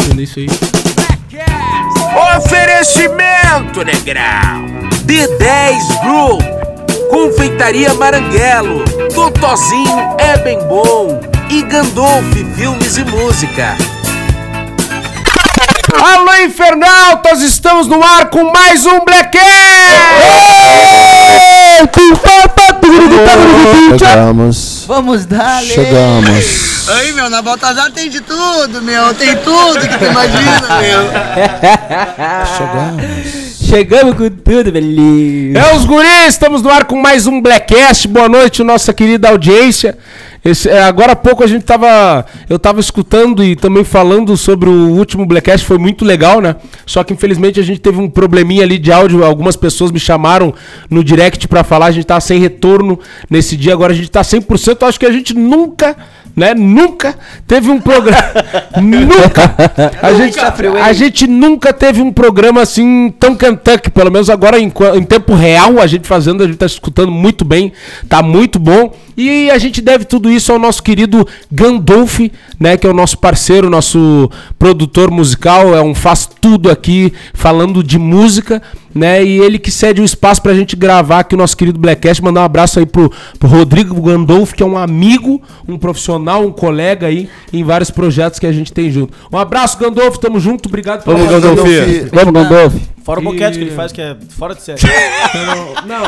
entender isso aí. Oferecimento, negrão. D10 Group. Confeitaria Maranguelo. Totozinho é bem bom. E Gandolf Filmes e Música. Alô, infernautas! Estamos no ar com mais um Black Chegamos. Vamos dar, Chegamos. Aí, meu, na Baltazar tem de tudo, meu. Tem tudo que tu imagina, meu. Chegamos. Chegamos com tudo, velhinho. É os guris, estamos no ar com mais um Blackcast. Boa noite, nossa querida audiência. Esse- é, agora há pouco a gente tava. Eu tava escutando e também falando sobre o último Blackcast, foi muito legal, né? Só que infelizmente a gente teve um probleminha ali de áudio. Algumas pessoas me chamaram no direct pra falar, a gente tava sem retorno nesse dia, agora a gente tá 100%. Eu acho que a gente nunca. Né? Nunca teve um programa. nunca! A gente, a gente nunca teve um programa assim tão Kentucky, pelo menos agora em, em tempo real, a gente fazendo, a gente tá escutando muito bem, tá muito bom. E a gente deve tudo isso ao nosso querido Gandolf, né, que é o nosso parceiro, nosso produtor musical, é um faz tudo aqui falando de música, né? E ele que cede o espaço pra gente gravar aqui o nosso querido Blackcast, mandar um abraço aí pro, pro Rodrigo Gandolf, que é um amigo, um profissional, um colega aí em vários projetos que a gente tem junto. Um abraço, Gandolf, tamo junto, obrigado pela Vamos, Gandolf. Vamos, Gandolf. Fora o boquete que ele faz, que é fora de série. Não,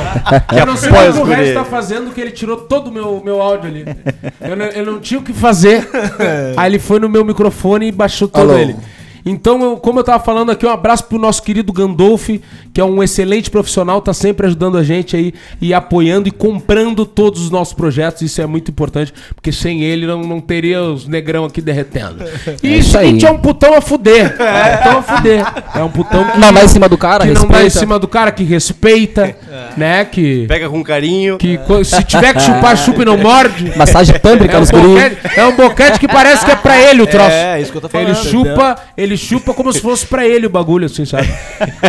eu não sei o que o Regis tá fazendo, que ele tirou todo o meu, meu áudio ali. Eu não, eu não tinha o que fazer. Aí ele foi no meu microfone e baixou todo Alô. ele. Então, eu- como eu tava falando aqui, um abraço pro nosso querido Gandolf, que é um excelente profissional, tá sempre ajudando a gente aí e apoiando e comprando todos os nossos projetos. Isso é muito importante, porque sem ele não, não teria os negrão aqui derretendo. E isso aí. é um putão a fuder. É um putão a fuder. É um putão que Não dá em cima do cara, que não dá em respeita. cima do cara, que respeita, né? Que, Pega com carinho. que se tiver que chupar, chupa e não morde. Massagem tântrica É um, nos boquete, é um boquete que parece que é pra ele o troço. É, isso que eu tô falando. Ele chupa, ele chupa como se fosse pra ele o bagulho, assim, sabe?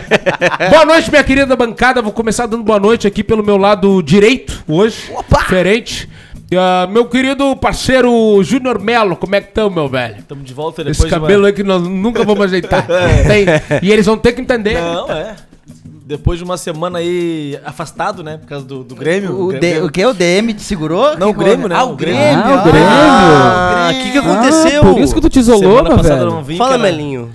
boa noite, minha querida bancada. Vou começar dando boa noite aqui pelo meu lado direito hoje. Diferente. Ah, meu querido parceiro Júnior Melo, como é que estão, meu velho? Tamo de volta depois Esse de uma- cabelo aí que nós nunca vamos ajeitar. Tem- E eles vão ter que entender. Não, é. Depois de uma semana aí afastado, né? Por causa do, do Grêmio. O, Grêmio- D- o que? O DM te segurou? Não, o Grêmio, né? Ah, O o Grêmio. Ah, o Grêmio. Ah, O que que aconteceu? Ah, por isso que tu te isolou, Semana passada velho. eu não vim, Fala, cara. Melinho.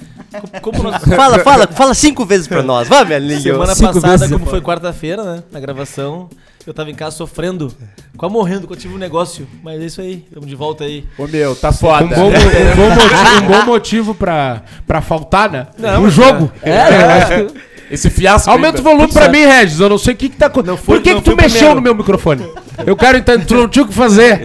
Como nós... Fala, fala, fala cinco vezes pra nós. Vai, Melinho. Semana Cinco passada, vezes. como foi quarta-feira, né? Na gravação, eu tava em casa sofrendo, quase morrendo, que eu tive um negócio. Mas é isso aí, tamo de volta aí. Ô meu, tá Um foda. bom, um bom motivo, um bom motivo pra, pra faltar, né? Não, um mas jogo. É, eu acho que... Esse fiasco. Aumenta o volume pra mim, Regis. Eu não sei o que que tá acontecendo. Por que, não que tu mexeu primeiro. no meu microfone? Eu quero entender. Tu não tinha o que fazer.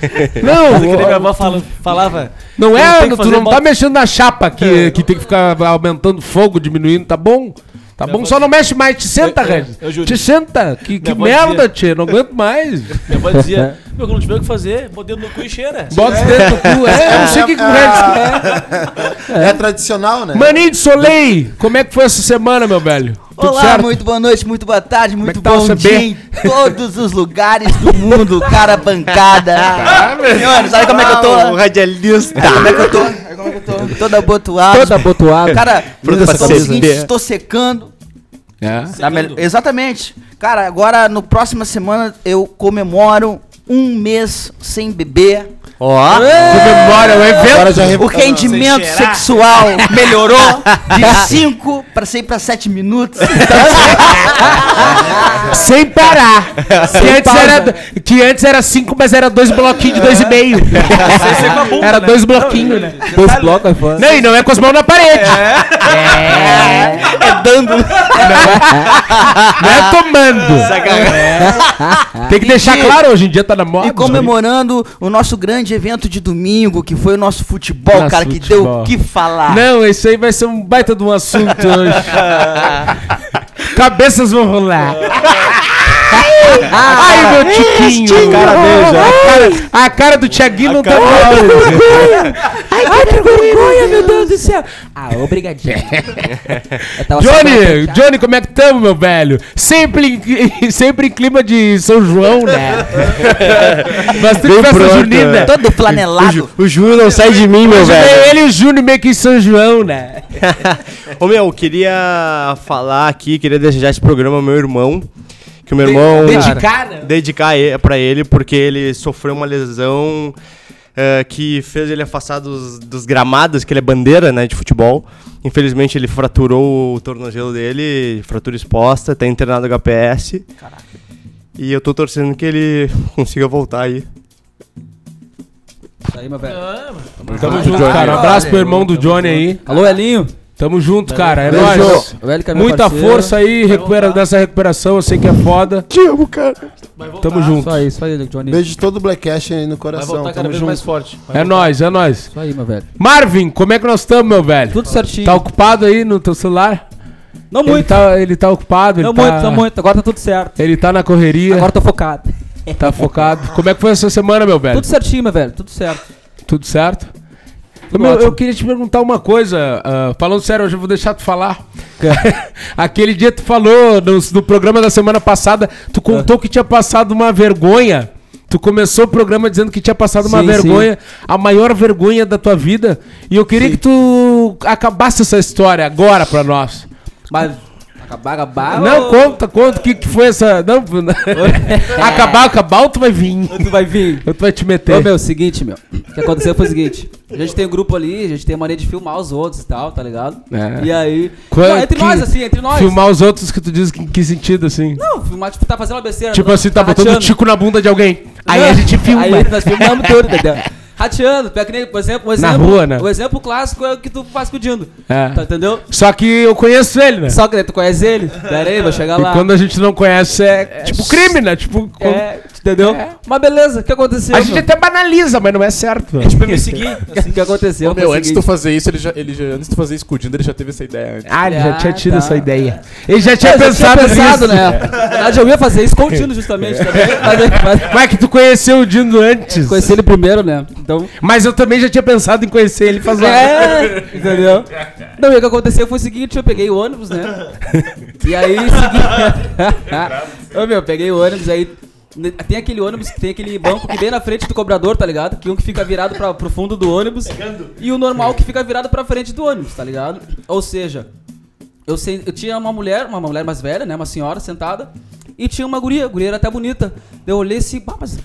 Não, Mas que nem minha avó fala- falava. não tu é. tem que Tu fazer, não tá bota- mexendo na chapa que, que tem que ficar aumentando fogo, diminuindo. Tá bom? Tá bom, só não mexe mais. Te senta, Regis. Te senta. Que, que merda, tia. Não aguento mais. Minha avó dizia, meu, quando não tiver o que fazer, bota dedo no cu e cheira. Bota os dedos no cu. É, eu não sei o que, que o Regis quer. É tradicional, né? Maninho de Soleil, como é que foi essa semana, meu velho? Tudo Olá, certo? muito boa noite, muito boa tarde, é muito tá bom dia em todos os lugares do mundo, cara bancada. Senhores, olha como é que eu tô. O radialista. Como é que eu tô? Olha Como é que eu tô? Toda abotoada. Toda abotoada. Cara, Pronto eu tô estou secando. É. Tá mel- Exatamente. Cara, agora no próxima semana eu comemoro um mês sem beber. Ó. Comemora o evento. O rendimento Sem cheirar. sexual melhorou de 5 para 6 para 7 minutos. Sem parar. que, antes era, que antes era cinco, mas era dois bloquinhos de dois e meio. era dois bloquinhos, né? Dois blocos é foda. Não, e não é com as mãos na parede. é dando. Não é tomando. Tem que deixar E- claro, hoje em dia tá na moda. E comemorando o nosso grande evento de domingo, que foi o nosso futebol, Nosso cara, que futebol. deu o que falar. Não, isso aí vai ser um baita de um assunto hoje. Cabeças vão rolar. Ai, meu tiquinho. Cara dele já. A cara, a cara do Tiaguinho não tá boa. Ai, que vergonha, meu Deus do céu. Ah, obrigadinho. Johnny, Johnny, como é que estamos, meu velho? Sempre em, sempre em clima de São João, né? Bastante Bem festa pronto, junina. né? Todo O, flanelado. O Júnior não sai de mim, meu Hoje velho. é ele e o Júnior meio que em São João, né? Ô meu, queria falar aqui, queria desejar esse programa ao meu irmão. Que o meu irmão. Dedicar, né? dedicar pra ele, porque ele sofreu uma lesão eh, que fez ele afastar dos, dos gramados, que ele é bandeira né, de futebol. Infelizmente ele fraturou o tornozelo dele, fratura exposta, tá internado no HPS. E eu tô torcendo que ele consiga voltar aí. Isso aí, meu velho. Ah. Tamo junto, cara. Um abraço pro irmão do Johnny aí. Alô, Elinho. Tamo junto, cara. É Beijo. nóis. Velho que é meu Muita parceiro. força aí recupera, dessa recuperação. Eu sei que é foda. Te amo, cara. Vai. Tamo junto. Isso aí, isso aí, Johnny. Beijo de todo o Blackcast aí no Vai coração. voltar cada Tamo vez junto. mais forte. Vai É voltar. nóis, é nóis. Isso aí, meu velho. Marvin, como é que nós estamos, meu velho? Tudo certinho. Tá ocupado aí no teu celular? Não Ele muito. tá, ele tá ocupado, ele Não tá... muito, não muito. Agora tá tudo certo. Ele tá na correria, Agora tô focado. tá focado. Como é que foi essa semana, meu velho? Tudo certinho, meu velho. Tudo certo. Tudo certo? Meu, eu queria te perguntar uma coisa. ah, falando sério, hoje eu vou deixar tu falar. Aquele dia tu falou no, no programa da semana passada, tu contou que tinha passado uma vergonha. Tu começou o programa dizendo que tinha passado uma Sim, vergonha, a maior vergonha da tua vida. E eu queria que tu acabasse essa história agora pra nós. Mas acabar, acabar. não, ou- conta, conta o que, que foi essa. Não, acabar, acabar, ou tu vai vir. ou Tu vai vir. Eu tu vai te meter. Ô, meu, seguinte, meu. O que aconteceu foi o seguinte. A gente tem um grupo ali, a gente tem a mania de filmar os outros e tal, tá ligado? É. E aí... Qual- Não, entre que- nós, assim, entre nós. Filmar os outros que tu diz que, em que sentido, assim? Não, filmar, tipo, tá fazendo uma besteira. Tipo não, assim, tá botando o tico na bunda de alguém. Aí Não, a gente filma. Aí nós filmamos tudo, entendeu? Rateando, pega que nem, por exemplo, um exemplo, rua, né? O exemplo clássico é o que tu faz com o Dindo. É. Tá, entendeu? Só que eu conheço ele, né? Só que daí tu conhece ele? Pera aí, vou chegar E lá. quando a gente não conhece é, tipo crime, né? Tipo, É, entendeu? Mas beleza, o que aconteceu? a gente meu? até banaliza, mas não é certo. né? Pra me seguir, assim. O que aconteceu? Ô, meu, antes de tu fazer isso, ele já, ele já, antes de tu fazer isso com o Dindo, ele já teve essa ideia antes. Ah, ele já Ah, tinha tido tá. essa ideia. Ele já tinha Eu já pensado, pensado, nisso. né? Na verdade, eu ia fazer isso com o Tino, justamente. Também, mas, mas, Como é que tu conheceu o Dindo antes? conheci ele primeiro, né? Então. Mas eu também já tinha pensado em conhecer ele faz É, entendeu? Não, e o que aconteceu foi o seguinte, eu peguei o ônibus, né? E aí, segui... Ô, meu, eu peguei o ônibus, aí... Tem aquele ônibus que tem aquele banco que bem na frente do cobrador, tá ligado? Que um que fica virado pra, pro fundo do ônibus e o normal que fica virado pra frente do ônibus, tá ligado? Ou seja, eu, sei, eu tinha uma mulher, uma mulher mais velha, né? Uma senhora sentada. E tinha uma guria, a guria era até bonita. Eu olhei assim, pá, mas.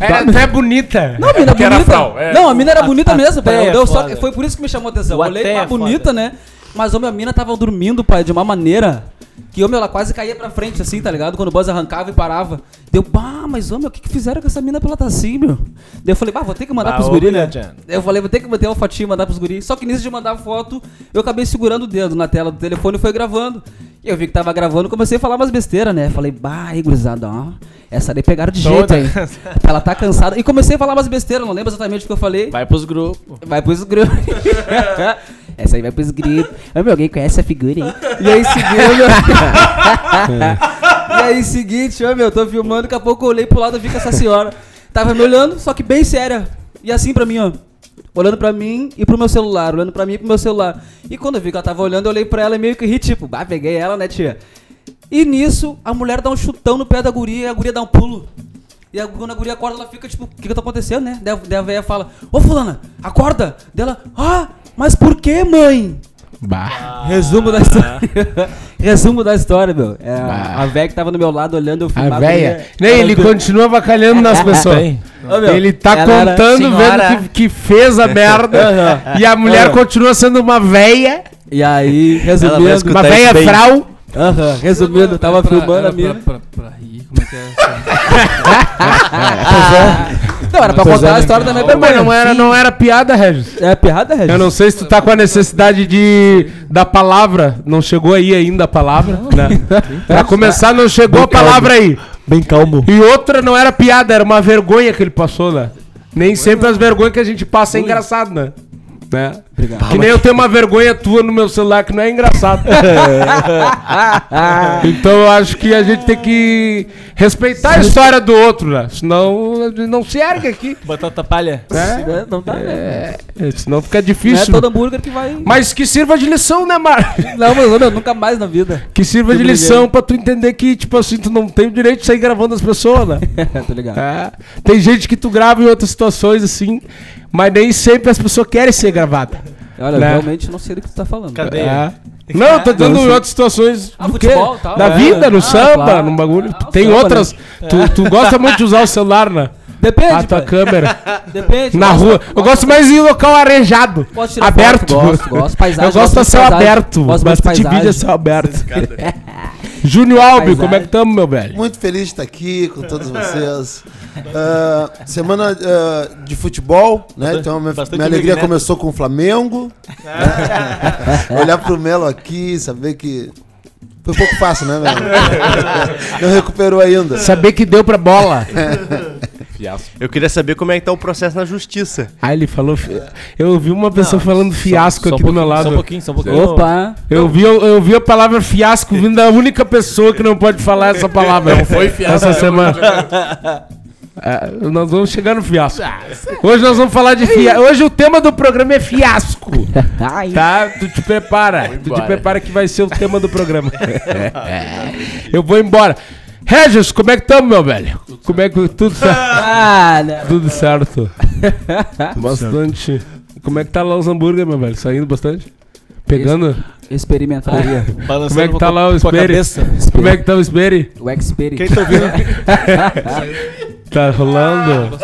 Era até bonita. Não, a mina era bonita. frau, é. Não, a mina era bonita mesmo, pai. até é Deu só foda. que foi por isso que me chamou a atenção. O Eu olhei pra é foda. bonita, né? Mas, homem, a mina tava dormindo, pai, de uma maneira que, homem, ela quase caía pra frente, assim, tá ligado? Quando o buzz arrancava e parava. Deu, bah, mas, homem, o que, que fizeram com essa mina pra ela tá assim, meu? Daí eu falei, bah, vou ter que mandar Bah, pros guri, né? Eu falei, vou ter que manter uma fotinha e mandar pros guri. Só que nisso de mandar foto, eu acabei segurando o dedo na tela do telefone e foi gravando. E eu vi que tava gravando, comecei a falar umas besteiras, né? Falei, bah, aí, gurizada, ó. Essa daí pegaram de jeito aí. Ela tá cansada. E comecei a falar umas besteiras, não lembro exatamente o que eu falei. Vai pros grupos. Vai pros grupos. Essa aí vai pros grupos. Ô, meu, alguém conhece a figura, hein? E aí, seguindo. e aí, seguinte, ô, meu, tô filmando, daqui a pouco eu olhei pro lado e vi que essa senhora tava me olhando, só que bem séria. E assim pra mim, ó. Olhando pra mim e pro meu celular, olhando pra mim e pro meu celular. E quando eu vi que ela tava olhando, eu olhei pra ela e meio que ri, tipo, bah, peguei ela, né, tia? E nisso, a mulher dá um chutão no pé da guria e a guria dá um pulo. E a, quando a guria acorda, ela fica tipo, o que que tá acontecendo, né? Daí, a- daí a velha fala, ô fulana, acorda! Dela, ah, mas por que, mãe? Bah. Resumo da história. Resumo da história, meu. É, a- a velha que tava do meu lado olhando eu A filmar véia. Nem ele viu- continua avacalhando nas pessoas. Ô, meu, ele tá ela contando, vendo que, que fez a merda. e a mulher Aham. continua sendo uma véia. E aí, resumindo. Uma véia frau. Aham, resumindo, tava filmando a mina. Pra, pra, pra rir, como é que é? Não, era pra contar a história da minha Mas vergonha. não era, não era piada, Regis. É piada, Regis? Eu não sei se tu tá com a necessidade de da palavra. Não chegou aí ainda a palavra. Né? Pra começar, não chegou a palavra aí. Bem calmo. E outra não era piada, era uma vergonha que ele passou, né? Nem sempre as vergonhas que a gente passa é engraçado, né? Né? Obrigado. Que nem eu tenho uma vergonha tua no meu celular que não é engraçado. então eu acho que a gente tem que respeitar a história do outro, né? Senão não se ergue aqui. Batata palha. É, Não dá, né? É, senão fica Não é difícil. todo hambúrguer que vai. Mas que sirva de lição, né, Mar? Não, mas meu, nunca mais na vida. Que sirva Que de briguei. lição pra tu entender que, tipo assim, tu não tem o direito de sair gravando as pessoas, né? Tô ligado. É. Tem gente que tu grava em outras situações, assim, mas nem sempre as pessoas querem ser gravadas. Olha, Né? eu realmente não sei do que tu tá falando. Cadê? É. Não, eu tô dizendo em outras situações Ah, do futebol tal. Da É. vida, no Ah, samba, claro. no bagulho. Ah, Tem samba, outras. Tu, tu gosta muito de usar o celular, né? Depende, A tua pai. câmera. Depende. na gosto- rua. Eu gosto mais em local arejado. Gosto de tirar Aberto. foto, gosto, gosto. Paisagem, Eu gosto gosto a de céu aberto. Gosto muito de vídeo a céu aberto. Júnior Albi, como é que tamo, meu velho? Muito feliz de estar aqui com todos vocês. Ah, semana ah, de futebol, né? Então minha, minha alegria começou com o Flamengo. né? Olhar pro Melo aqui, saber que foi um pouco fácil, né, Melo? Não recuperou ainda. Saber que deu pra bola. Fiasco. Eu queria saber como é que tá o processo na justiça. Ah, ele falou. fi- Eu ouvi uma pessoa falando fiasco Só aqui do meu pouquinho, Só um lado. pouquinho, só um pouquinho. Opa. Eu vi, eu vi a palavra fiasco vindo da única pessoa que não pode falar essa palavra. Não foi fiasco, Essa né? semana. É, nós vamos chegar no fiasco. Hoje nós vamos falar de fiasco. Hoje o tema do programa é fiasco. Tá? Tu te prepara. Tu te prepara que vai ser o tema do programa. Eu vou embora. Regis, como é que estamos, meu velho? Como é que tudo certo? Ah, não. Tudo certo. bastante. Como é que tá lá os hambúrguer, meu velho? Saindo bastante? Pegando? Experimentaria. Balançando Como é que tá lá o Espere? cabeça. Como é que tá o Espere? O Xperi. Quem tá ouvindo? Tá rolando?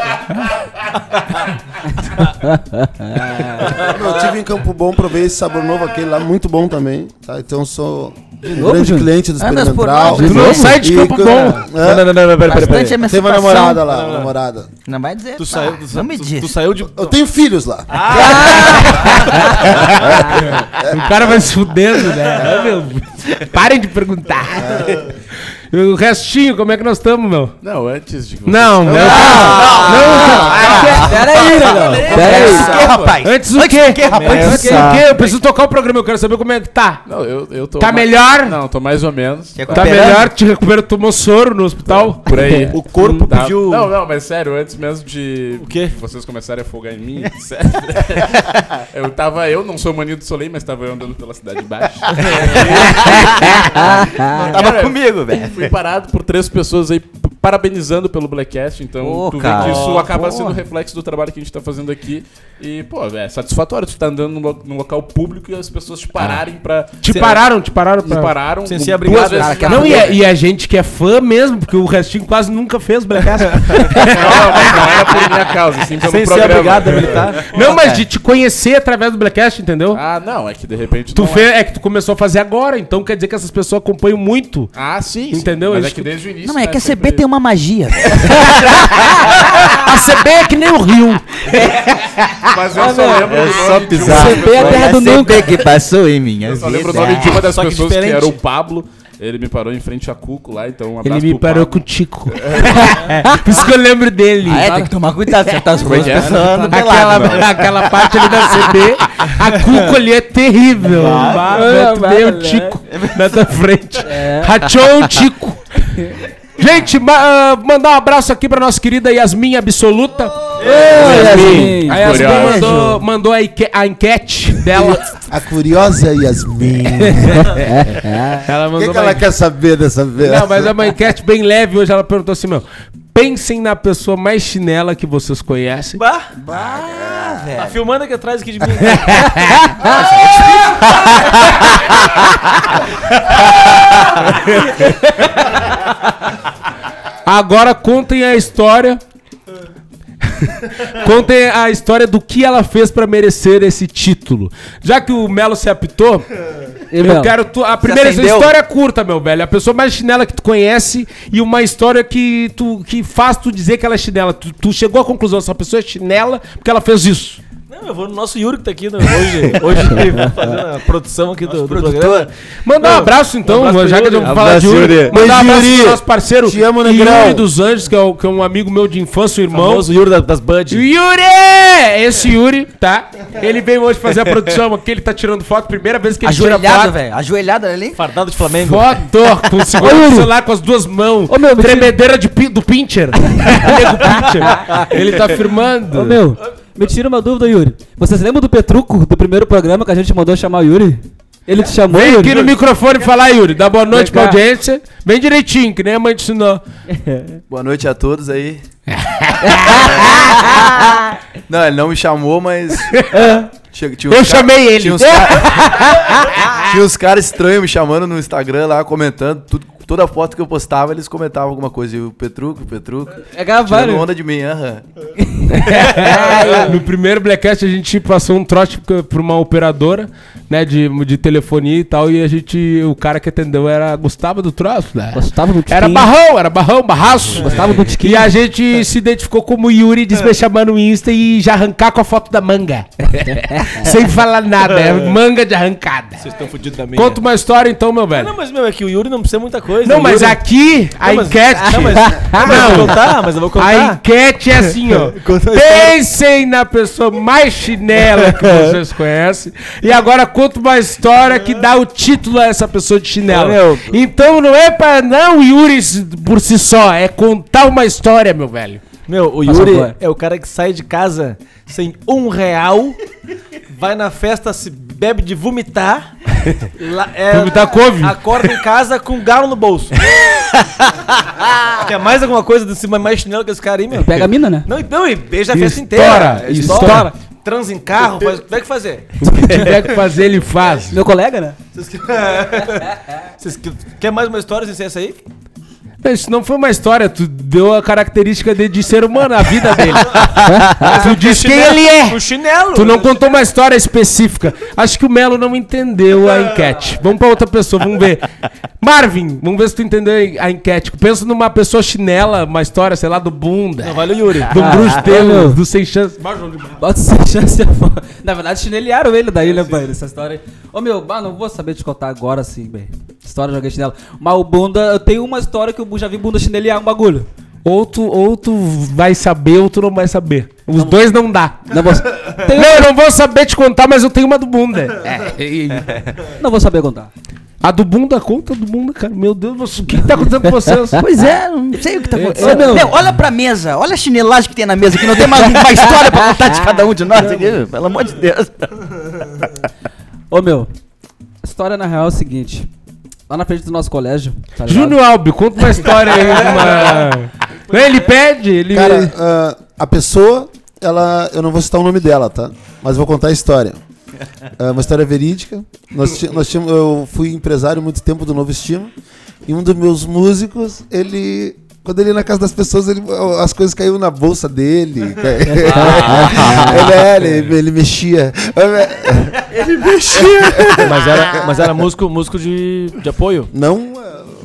Eu tive em Campo Bom, provei esse sabor novo, aquele lá, muito bom também. Tá? Então eu sou um novo, grande Júnior? cliente do por Experimental. Tu não sai de Campo Bom. Hã? Não, não, não, não, pera, pera, pera. Teve uma namorada lá, uma namorada. Não vai dizer. Tu saiu, tu, não me diz. tu saiu de. Eu tenho filhos lá. O cara vai se fudendo, né? Ah, meu. Parem de perguntar. O restinho, como é que nós estamos, meu? Não, antes de você. Não, meu. Não, Pera aí, negão. Pera aí. O que, rapaz? Antes o quê? Antes o quê? Eu preciso tocar o programa, eu quero saber como é que tá. Não, eu, eu tô. Tá mais- melhor? Não, tô mais ou menos. Tá melhor? Te recuperou, tomou soro no hospital? Por aí. O corpo Tá. pediu. Não, não, mas sério, antes mesmo de O quê? vocês começarem a folgar em mim, sério. eu tava, eu não sou maninho do Soleil, mas tava eu andando pela cidade de baixo. Tava comigo, velho. Fui parado por três pessoas aí parabenizando pelo Blackcast, então Ô, tu vê cara. que isso acaba porra. sendo reflexo do trabalho que a gente tá fazendo aqui. E, pô, é satisfatório tu tá andando num, lo- num local público e as pessoas te pararem pra. Te Ser- pararam, te pararam Te pra... pararam Sem ser obrigado, vezes cara, na que Não, e rua. a, e a gente que é fã mesmo, porque o restinho quase nunca fez Blackcast. Não, mas não era por minha causa, assim, pelo Sem ser programa. obrigado a militar. Não, mas de te conhecer através do Blackcast, entendeu? Ah, não, é que de repente. Tu não fez, é que tu começou a fazer agora, então quer dizer que essas pessoas acompanham muito. Ah, sim. Entendeu? Mas é que desde o início. Não, mas é né, que a sempre- CB tem uma magia. A CB é que nem o Rio. Mas eu só lembro do só pisar. CB é a terra do nunca. que passou em minha Eu só lembro o nome de uma das Só que pessoas que diferente. era o Pablo. Ele me parou em frente a Cuco lá, então um Ele me pro parou com Pablo. o Tico. Por isso que eu lembro dele. Ah, é, tem que tomar cuidado, certas coisas que é? passando Aquela, aquela parte ali da CB, a Cuco ali é terrível. Bah, Ah, o né? Tico na tua frente. Rachou o Tico. Gente, ma- ah, mandar um abraço aqui pra nossa querida Yasmin Absoluta. Yasmin. A Yasmin Curiosa. mandou, mandou a, enque- a enquete dela. A curiosa Yasmin. Ela O mandou que, que uma ela quer saber dessa vez? Não, mas é uma enquete bem leve hoje. Ela perguntou assim, meu. Pensem na pessoa mais chinela que vocês conhecem. Bah, Ah, tá velho. filmando aqui atrás aqui de mim. Agora contem a história. contem a história do que ela fez pra merecer esse título. Já que o Melo se apitou, E, eu quero tu, a primeira história curta, meu velho. A pessoa mais chinela que tu conhece e uma história que tu que faz tu dizer que ela é chinela. Tu, tu chegou à conclusão essa pessoa é chinela porque ela fez isso. Eu vou no nosso Yuri que tá aqui no- hoje, hoje fazendo a produção aqui do, do programa. Mandar um abraço então, Um abraço já que Yuri. vamos falar de Yuri. Yuri. Mandar um abraço pro nosso parceiro Te amo, Negrão. Yuri dos Anjos, que é, o- que é um amigo meu de infância, um irmão. Famoso Yuri da- das Bud. Yuri! Esse Yuri, tá? Ele veio hoje fazer a produção aqui, ele tá tirando foto, primeira vez que ele tira Ajoelhado, foto. velho. Ajoelhado ali. Fardado de Flamengo. Foto, com segurando o celular com as duas mãos. Ô, meu, me tremedeira de, do pincher. Nego pincher. Ele tá firmando. Ô, meu, me tira uma dúvida, Yuri. Vocês lembram do Petruco, do primeiro programa que a gente mandou chamar o Yuri? Ele te chamou, Vem Yuri? aqui no microfone falar, Yuri. Dá boa noite pra audiência. Bem direitinho, que nem a mãe te ensinou. Boa noite a todos aí. não, ele não me chamou, mas. Tinha- tinha uns Eu chamei ele. Tinha uns, ca- tinha uns caras estranhos me chamando no Instagram lá, comentando. Tudo, toda foto que eu postava, eles comentavam alguma coisa. E o Petruco, o Petruco. É gravar, Tirando né? onda de mim, aham. no primeiro Blackcast a gente passou um trote pra uma operadora, né, de, de telefonia e tal, e a gente, o cara que atendeu era Gustavo do troço, né? Gostava do Era Tiquinho. barrão, era barrão, barraço. Gostava do Tiquinho. E a gente se identificou como Yuri, disse me chamar no Insta e já arrancar com a foto da manga. Sem falar nada, é manga de arrancada. Vocês estão fodidos da minha. Conta uma história então, meu velho. Não, mas, meu, é que o Yuri não precisa muita coisa. Não, O mas Yuri- aqui a Não, mas- enquete. Não, mas, não, mas eu vou contar, mas eu vou A contar. enquete é assim, ó. A. Pensem na pessoa mais chinela que vocês conhecem. E agora conta uma história que dá o título a essa pessoa de chinela. Meu. Então não é pra não Yuri por si só, é contar uma história, meu velho. Meu, o Yuri favor. é o cara que sai de casa sem um real, vai na festa, se bebe de vomitar. lá- é, Vomitar couve. Acorda em casa com um galo no bolso. Quer mais alguma coisa desse mais chinelo que esse cara aí, meu? Pega a mina, né? Não, não, e beija a festa Estoura, inteira. estoura. Transa em carro, faz, o que tiver que fazer. O que tiver que fazer, ele faz. Meu colega, né? Vocês que- Vocês que- Quer mais uma história sem ser essa aí? Não, Isso não foi uma história, tu deu a característica dele de ser humano, a vida dele. tu disse quem ele é. O chinelo. Tu não contou uma história específica. Acho que o Melo não entendeu a enquete. Vamos pra outra pessoa, vamos ver. Marvin, vamos ver se tu entendeu a enquete. Pensa numa pessoa chinela, uma história, sei lá, do Bunda. Não vale o Yuri. Do Ah, Bruce Taylor, meu. do Sem Chance. Bota sem chance. Na verdade, chineliaram ele daí, né, pai? Essa história aí. Ô, meu, bah, não vou saber te contar agora, assim, bem. História joguei chinelo. Mas o Bunda, eu tenho uma história que eu já vi Bunda chineliar um bagulho. Ou tu, ou tu vai saber ou tu não vai saber. Os dois não dá. Não vou, tenho- Não, eu não vou saber te contar, mas eu tenho uma do Bunda. É, não vou saber contar. A do Bunda, conta do Bunda, cara. Meu Deus, o que, que tá acontecendo com vocês? Pois é, não sei o que tá acontecendo. Ô, meu. Meu, olha pra mesa, olha a chinelagem que tem na mesa, que não tem mais uma história pra contar de cada um de nós aqui, pelo amor de Deus. Ô, meu, a história na real é o seguinte. Lá na frente do nosso colégio, tá? Júnior Albi, conta uma história aí. Uma... Não, Ele pede, ele. Cara, ah, a pessoa, ela. Eu não vou citar o nome dela, tá? Mas vou contar a história. É uma história verídica. Nós, nós tínhamos, eu fui empresário muito tempo do Novo Estima. E um dos meus músicos, ele. Quando ele ia na casa das pessoas, ele, as coisas caíam na bolsa dele. ele, é, ele, ele mexia. Ele mexia. Mas era, mas era músico, músico de, de apoio. Não.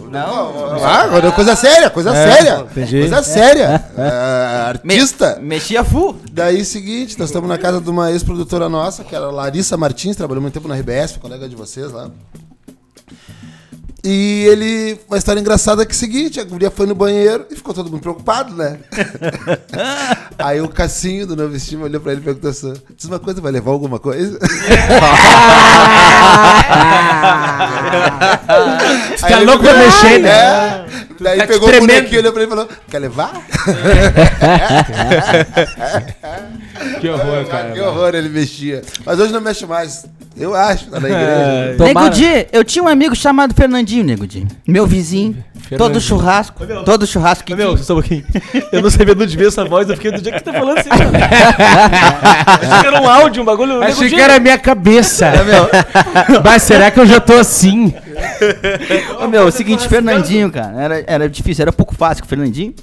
Não. Ah, agora é coisa séria, coisa É, séria. entendi. Coisa séria. É, artista. Mexia full. Daí, seguinte, nós estamos na casa de uma ex-produtora nossa, que era a Larissa Martins, trabalhou muito tempo na RBS, colega de vocês lá. E ele, uma história engraçada é que é o seguinte, a guria foi no banheiro e ficou todo mundo preocupado, né? Aí o Cassinho do Novo Estima olhou pra ele e perguntou assim, diz uma coisa, vai levar alguma coisa? Você tá louco pra mexer, né? É. Daí Tá pegou o tremendo. bonequinho, olhou pra ele e falou, quer levar? Que horror, cara. que horror, ele mexia. Mas hoje não mexe mais. Eu acho, tá na igreja. Tomara. Nego Di, eu tinha um amigo chamado Fernandinho, Nego Di. Meu vizinho. Todo churrasco. Todo churrasco que Meu, só um pouquinho. Eu não sabia de onde veio essa voz, eu fiquei do dia que você tá falando assim, cara. Achei que era um áudio, um bagulho. Achei que era a minha cabeça. Mas será que eu já tô assim? Ô, meu, é o seguinte, Fernandinho, cara, era, era difícil, era pouco fácil com o Fernandinho.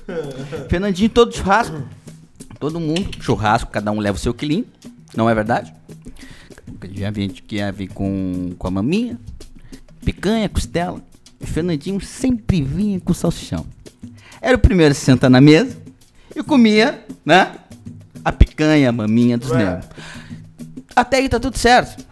Fernandinho, todo churrasco. Todo mundo, churrasco, cada um leva o seu quilinho. Não é verdade? Já vi gente que ia vir com, com a maminha, picanha, costela. E Fernandinho sempre vinha com salsichão. Era o primeiro a se sentar na mesa e comia, né? A picanha, a maminha dos negros. Até aí tá tudo certo.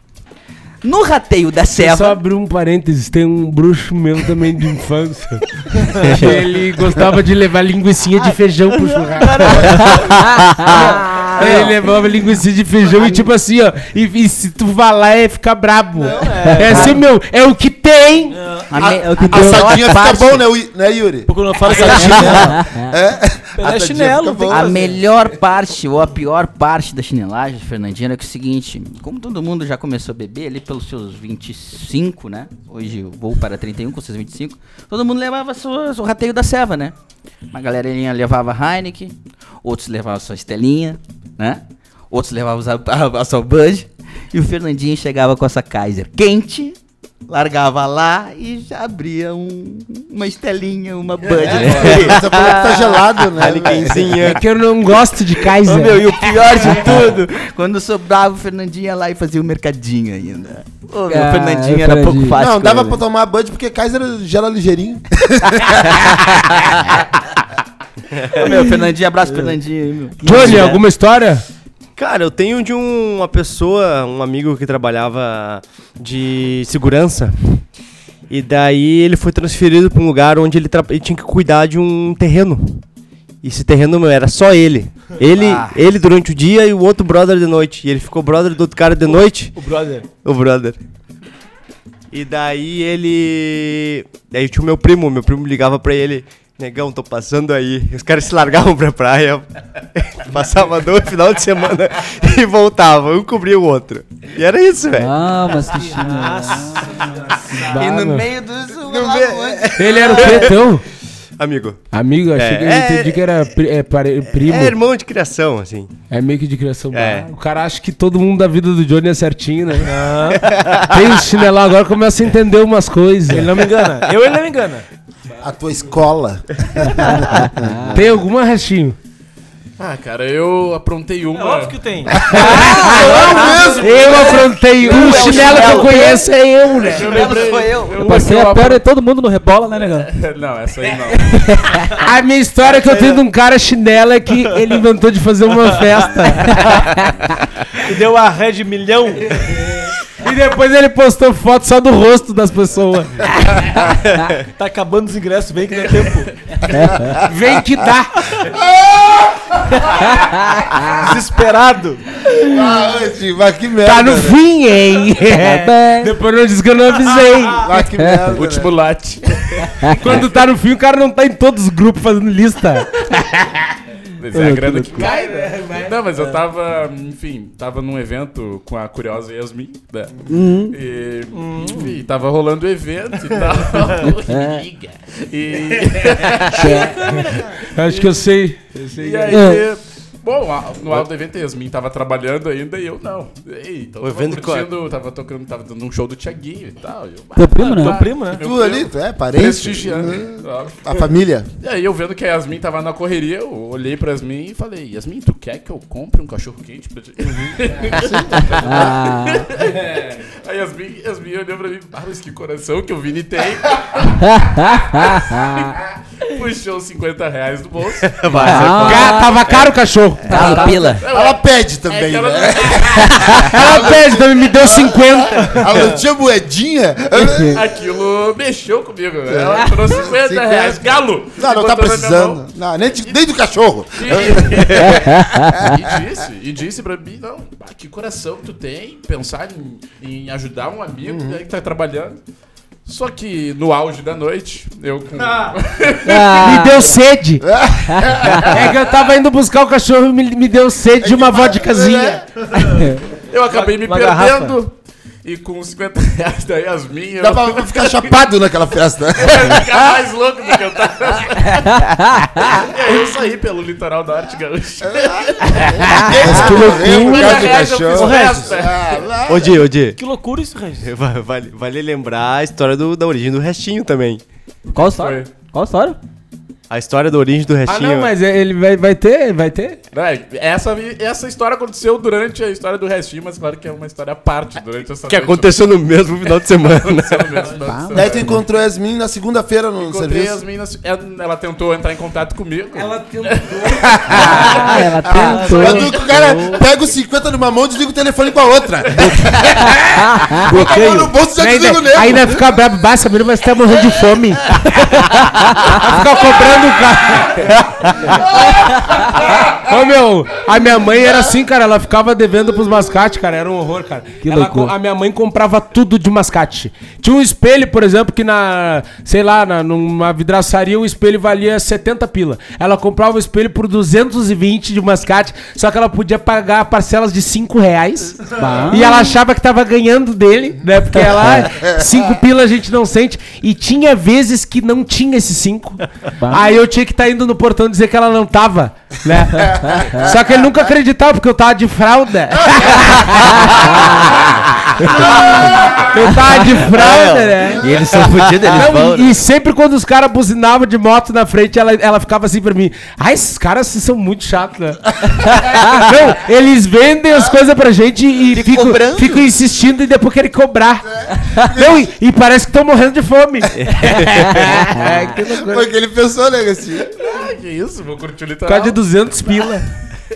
No rateio da eu só abrir um parênteses, tem um bruxo meu também de infância. ele gostava de levar linguiçinha de feijão pro churrasco. ele levava linguiça de feijão e tipo assim, ó. E, e se tu falar é ficar brabo. é assim, meu, é o que tem. A, me, É o que A sardinha fica parte- bom, né, Ui- né, Yuri? Porque quando eu falo sardinha, É? é sardinha chinelo. fica tem A fazer. melhor parte, ou a pior parte da chinelagem, Fernandinho, era que é o seguinte: como todo mundo já começou a beber ali pelos seus 25, né? Hoje eu vou para 31 com seus 25. Todo mundo levava o rateio da Seva, né? Uma galerinha levava Heineken, outros levavam sua Estelinha, né? Outros levavam a, a, a sua Bud. E o Fernandinho chegava com essa Kaiser quente, largava lá e já abria um- uma Estelinha, uma Bud. né? Essa bola tá gelado, né? É que eu não gosto de Kaiser. meu, e o pior de tudo, quando sobrava o Fernandinho ia lá e fazia o mercadinho ainda. Meu, Ah, o Fernandinho era pouco fácil. Não, dava pra tomar Bud porque Kaiser gela ligeirinho. Ô, meu, Fernandinho, abraço Fernandinho aí, meu. Johnny, É. alguma história? Cara, eu tenho de um- uma pessoa, um amigo que trabalhava de segurança. E daí ele foi transferido para um lugar onde ele, ele tinha que cuidar de um terreno. E esse terreno meu, era só ele. Ele, Ah. ele durante o dia e o outro brother de noite. E ele ficou brother do outro cara de noite. O brother. O brother. E daí ele. Daí tinha o meu primo, meu primo ligava pra ele, negão, tô passando aí. Os caras se largavam pra praia, passavam dois final de semana e voltavam, um cobria o outro. E era isso, velho. Ah, mas que chinelo. E no meio dos. Ele era o quê, então? Amigo. Amigo, achei É, que eu é- entendi que era pri- é, pare- primo. É irmão de criação, assim. É meio que de criação. É. O cara acha que todo mundo da vida do Johnny é certinho, né? Tem os chinelão agora começa a entender umas coisas. Ele não me engana. Eu ele não me engana. A tua escola. Tem alguma restinho? Ah, cara, eu aprontei uma. É óbvio que tem. Eu afrontei um chinelo que eu conheço, é eu, né? Eu lembrei. sou eu. Eu passei a perna de todo mundo no rebola, né, negão? Não, essa aí não. A minha história que eu tenho de um cara chinelo é que ele inventou de fazer uma festa. E deu a red milhão. E depois ele postou foto só do rosto das pessoas. Tá acabando os ingressos, vem que dá tempo. Vem que dá. Desesperado. Ah, mas que merda. Tá no né? fim, hein? Depois não disse que eu não avisei. Ah, que merda. Último late. Quando tá no fim, o cara não tá em todos os grupos fazendo lista. Mas é a grana que cai, né? Não, mas eu tava, enfim, tava num evento com a curiosa Yasmin, né? E, enfim, tava rolando o evento e tal. Liga. E, Acho que eu sei. e aí, bom, no alto do evento Yasmin tava trabalhando ainda e eu não. E, então O tava evento qual curtindo, tava tocando, tava dando um show do Thiaguinho e tal. e eu, Teu primo, né? tá, Teu primo, né? meu Tu ali, tu é parente? Prestigiando. óbvio. A família. E aí eu vendo que a Yasmin tava na correria, eu olhei pra Yasmin e falei, Yasmin, tu quer que eu compre um cachorro quente pra ti? Ah, Aí Yasmin, Yasmin olhou pra mim, ah, mas que coração que o Vini tem. Puxou 50 reais do bolso. Ca- Tava caro o cachorro. Tá no pila. Ela pede É também, ela né? Ela pede, também me deu 50. Ela não tinha moedinha? Aquilo mexeu comigo. Ela trouxe 50, 50. reais. Galo! Não, não E tá precisando. Não, nem, de- nem do cachorro. E disse, e disse pra mim, não, que coração que tu tem, pensar em, em ajudar um amigo né, que tá trabalhando. Só que no auge da noite, eu com. Me deu sede. É que eu tava indo buscar o cachorro e me, me deu sede de uma vodkazinha. Eu acabei me Uma perdendo. E com 50 reais da Yasmin, eu Dá pra, pra ficar chapado naquela festa. ia ficar mais louco do que eu tava. e aí eu saí pelo litoral da Arte Gaúcha. Mas que loucura, um Mas, eu fiz cachorro. festa. Ah. Ô, Di, ô, Di. Que loucura isso, Regis. Va- Vale, vale lembrar a história do- da origem do restinho também. qual história? Foi. Qual história? A história da origem do Ah, restinho. não, mas ele vai, vai ter, vai ter. É, essa, essa história aconteceu durante a história do restinho, mas claro que é uma história à parte durante essa Que noite. aconteceu no mesmo final de semana. Aconteceu no mesmo final de semana. Daí tu encontrou Yasmin na segunda-feira no Encontrei serviço. as meninas, ela ela tentou entrar em contato comigo. Ela Ah, ela tentou. Quando o cara pega os 50 numa mão e desliga o telefone com a outra. Bloqueio. no bolso já desliga o Ainda, ainda fica brabo, basta, menino, mas tá morrendo de fome. Fica cobrando o cara. Ô meu, a minha mãe era assim, cara, ela ficava devendo pros mascates, cara, era um horror, cara. Ela loucura. co- a minha mãe comprava tudo de mascate. Tinha um espelho, por exemplo, que na, sei lá, na, numa vidraçaria o espelho valia 70 pila. Ela comprava o espelho por 220 de mascate, só que ela podia pagar parcelas de 5 reais. E ela achava que tava ganhando dele, né? Porque ela, 5 pila a gente não sente. E tinha vezes que não tinha esses 5. Aí eu tinha que estar indo no portão dizer que ela não tava, né? Só que ele nunca acreditava, porque eu tava de fralda. eu tava de fralda, né? E eles são fodidos, eles Não, vão. e, e sempre quando os caras buzinavam de moto na frente, ela, ela ficava assim pra mim. Ah, esses caras são muito chatos, né? Não, eles vendem as coisas pra gente e ficam, ficam insistindo e depois querem cobrar. Não, e, e parece que estão morrendo de fome. que loucura. Foi o que ele pensou, né, assim. Ah, que isso, vou curtir o litoral. de 200 pila.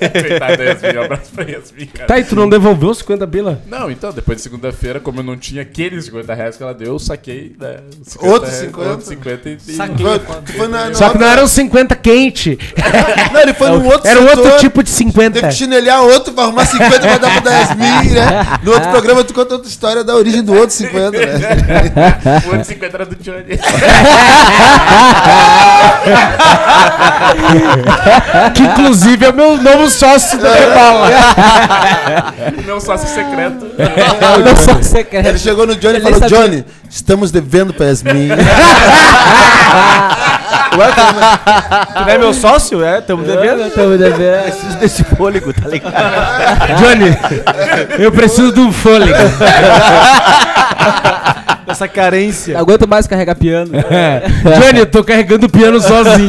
Da Yasmin, um abraço pra Yasmin, cara. Tá, e tu não devolveu os 50 pila? Não, então, depois de segunda-feira, como eu não tinha aqueles 50 reais que ela deu, eu saquei, né? os Outros reais, 50? Outros 50 e... Saquei. Na, Só que não eram 50 quente. Não, ele foi num outro Era um outro setor, tipo de Teve 50. que chinelhar outro pra arrumar 50 pra dar pro Yasmin, né? No outro programa tu conta outra história da origem do outro 50, né? O outro 50 era do Johnny. Que inclusive é o meu novo sócio da Rebola. Meu sócio secreto. Não sou secreto. Ele chegou no Johnny e falou: sabia. Johnny, estamos devendo pra Yasmin. Tu não é meu sócio? É, tamo devendo. Tamo devendo. Preciso desse fôlego, tá ligado? Johnny, eu preciso de um fôlego. Essa carência. Não aguento mais carregar piano. É. Johnny, eu tô carregando o piano sozinho.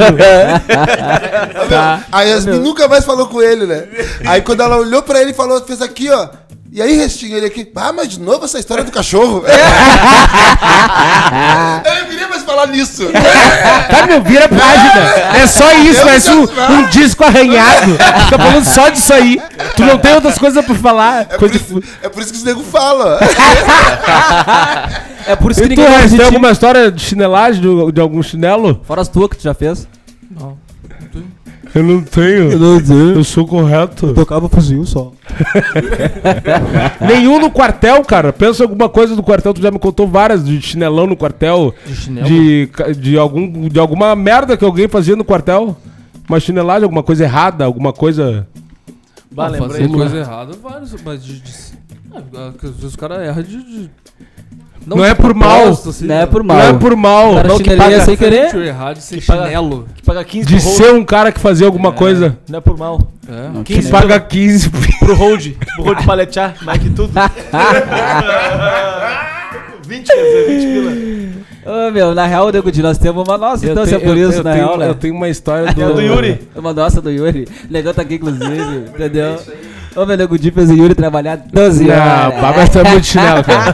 A Yasmin nunca mais falou com ele, né? Aí quando ela olhou pra ele e falou, fez aqui, ó. E aí, Restinho, ele aqui, ah, mas de novo essa história do cachorro. Eu não queria mais falar nisso. Tá, meu, vira a página. É só isso, parece um, um disco arranhado. Fica falando só disso aí. Tu não tem outras coisas pra falar. É por, isso, é por isso que os nego falam. É por isso que E tu, ninguém Regis, de tem alguma história de chinelagem, de, de algum chinelo? Fora as tuas que tu já fez. Eu não tenho. Eu não tenho. Eu sou correto. Tocava fuzil só. Nenhum no quartel, cara. Pensa em alguma coisa do quartel. Tu já me contou várias de chinelão no quartel. De chinelo? De, de, algum, de alguma merda que alguém fazia no quartel. Uma chinelagem, alguma coisa errada, alguma coisa. Bah, Ah, lembrei. fazer coisa errada, vários, mas de. de ah, vezes os caras erram de. de- Não é de por mal. assim, Não é por mal. Não é por mal. Cara, Não, que paga- sem querer. Diferente o errar de ser paga- chinelo. Que paga 15 de ser um cara que fazia alguma coisa. Não é por mal. É. Que paga 15. Pro hold. Pro hold paletear. Mais que tudo. 20, quer dizer, 20 pila. Ô, meu, na real, Nego Di, nós temos uma nossa, então, se é por isso, na tenho, real, né? eu tenho uma história do. É do Yuri. Uma nossa do Yuri. O negão tá aqui, inclusive, entendeu? Ô, meu Nego Di fez o Yuri trabalhar 12 Não, horas. Baba tá muito chinelo, cara.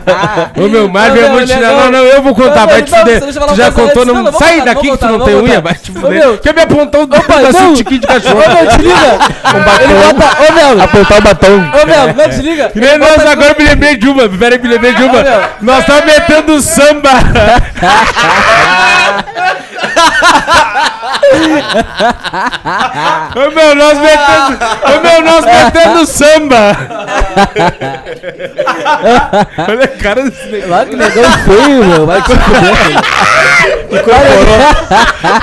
Ô meu, Marvin é muito chinelo. negão. Não, não, eu vou contar, vai te não, fuder. Tu já contou, não. Não, não, Sai daqui que tu não tem unha, vai te fuder. Quer me apontar um Ô, pai, pedacinho não. de tiquinho de cachorro? Ô, meu, te liga! Ele bota... Ô, meu! Apontar o batom. Ô, meu, não, te liga! Nós agora me lembrei de uma. Peraí, me lembrei de uma. Nós tava metendo samba. Ô meu, nós metendo. Ô meu, nós metendo samba. Olha a cara desse negócio. Lá que negão feio, meu. Vai te fuder.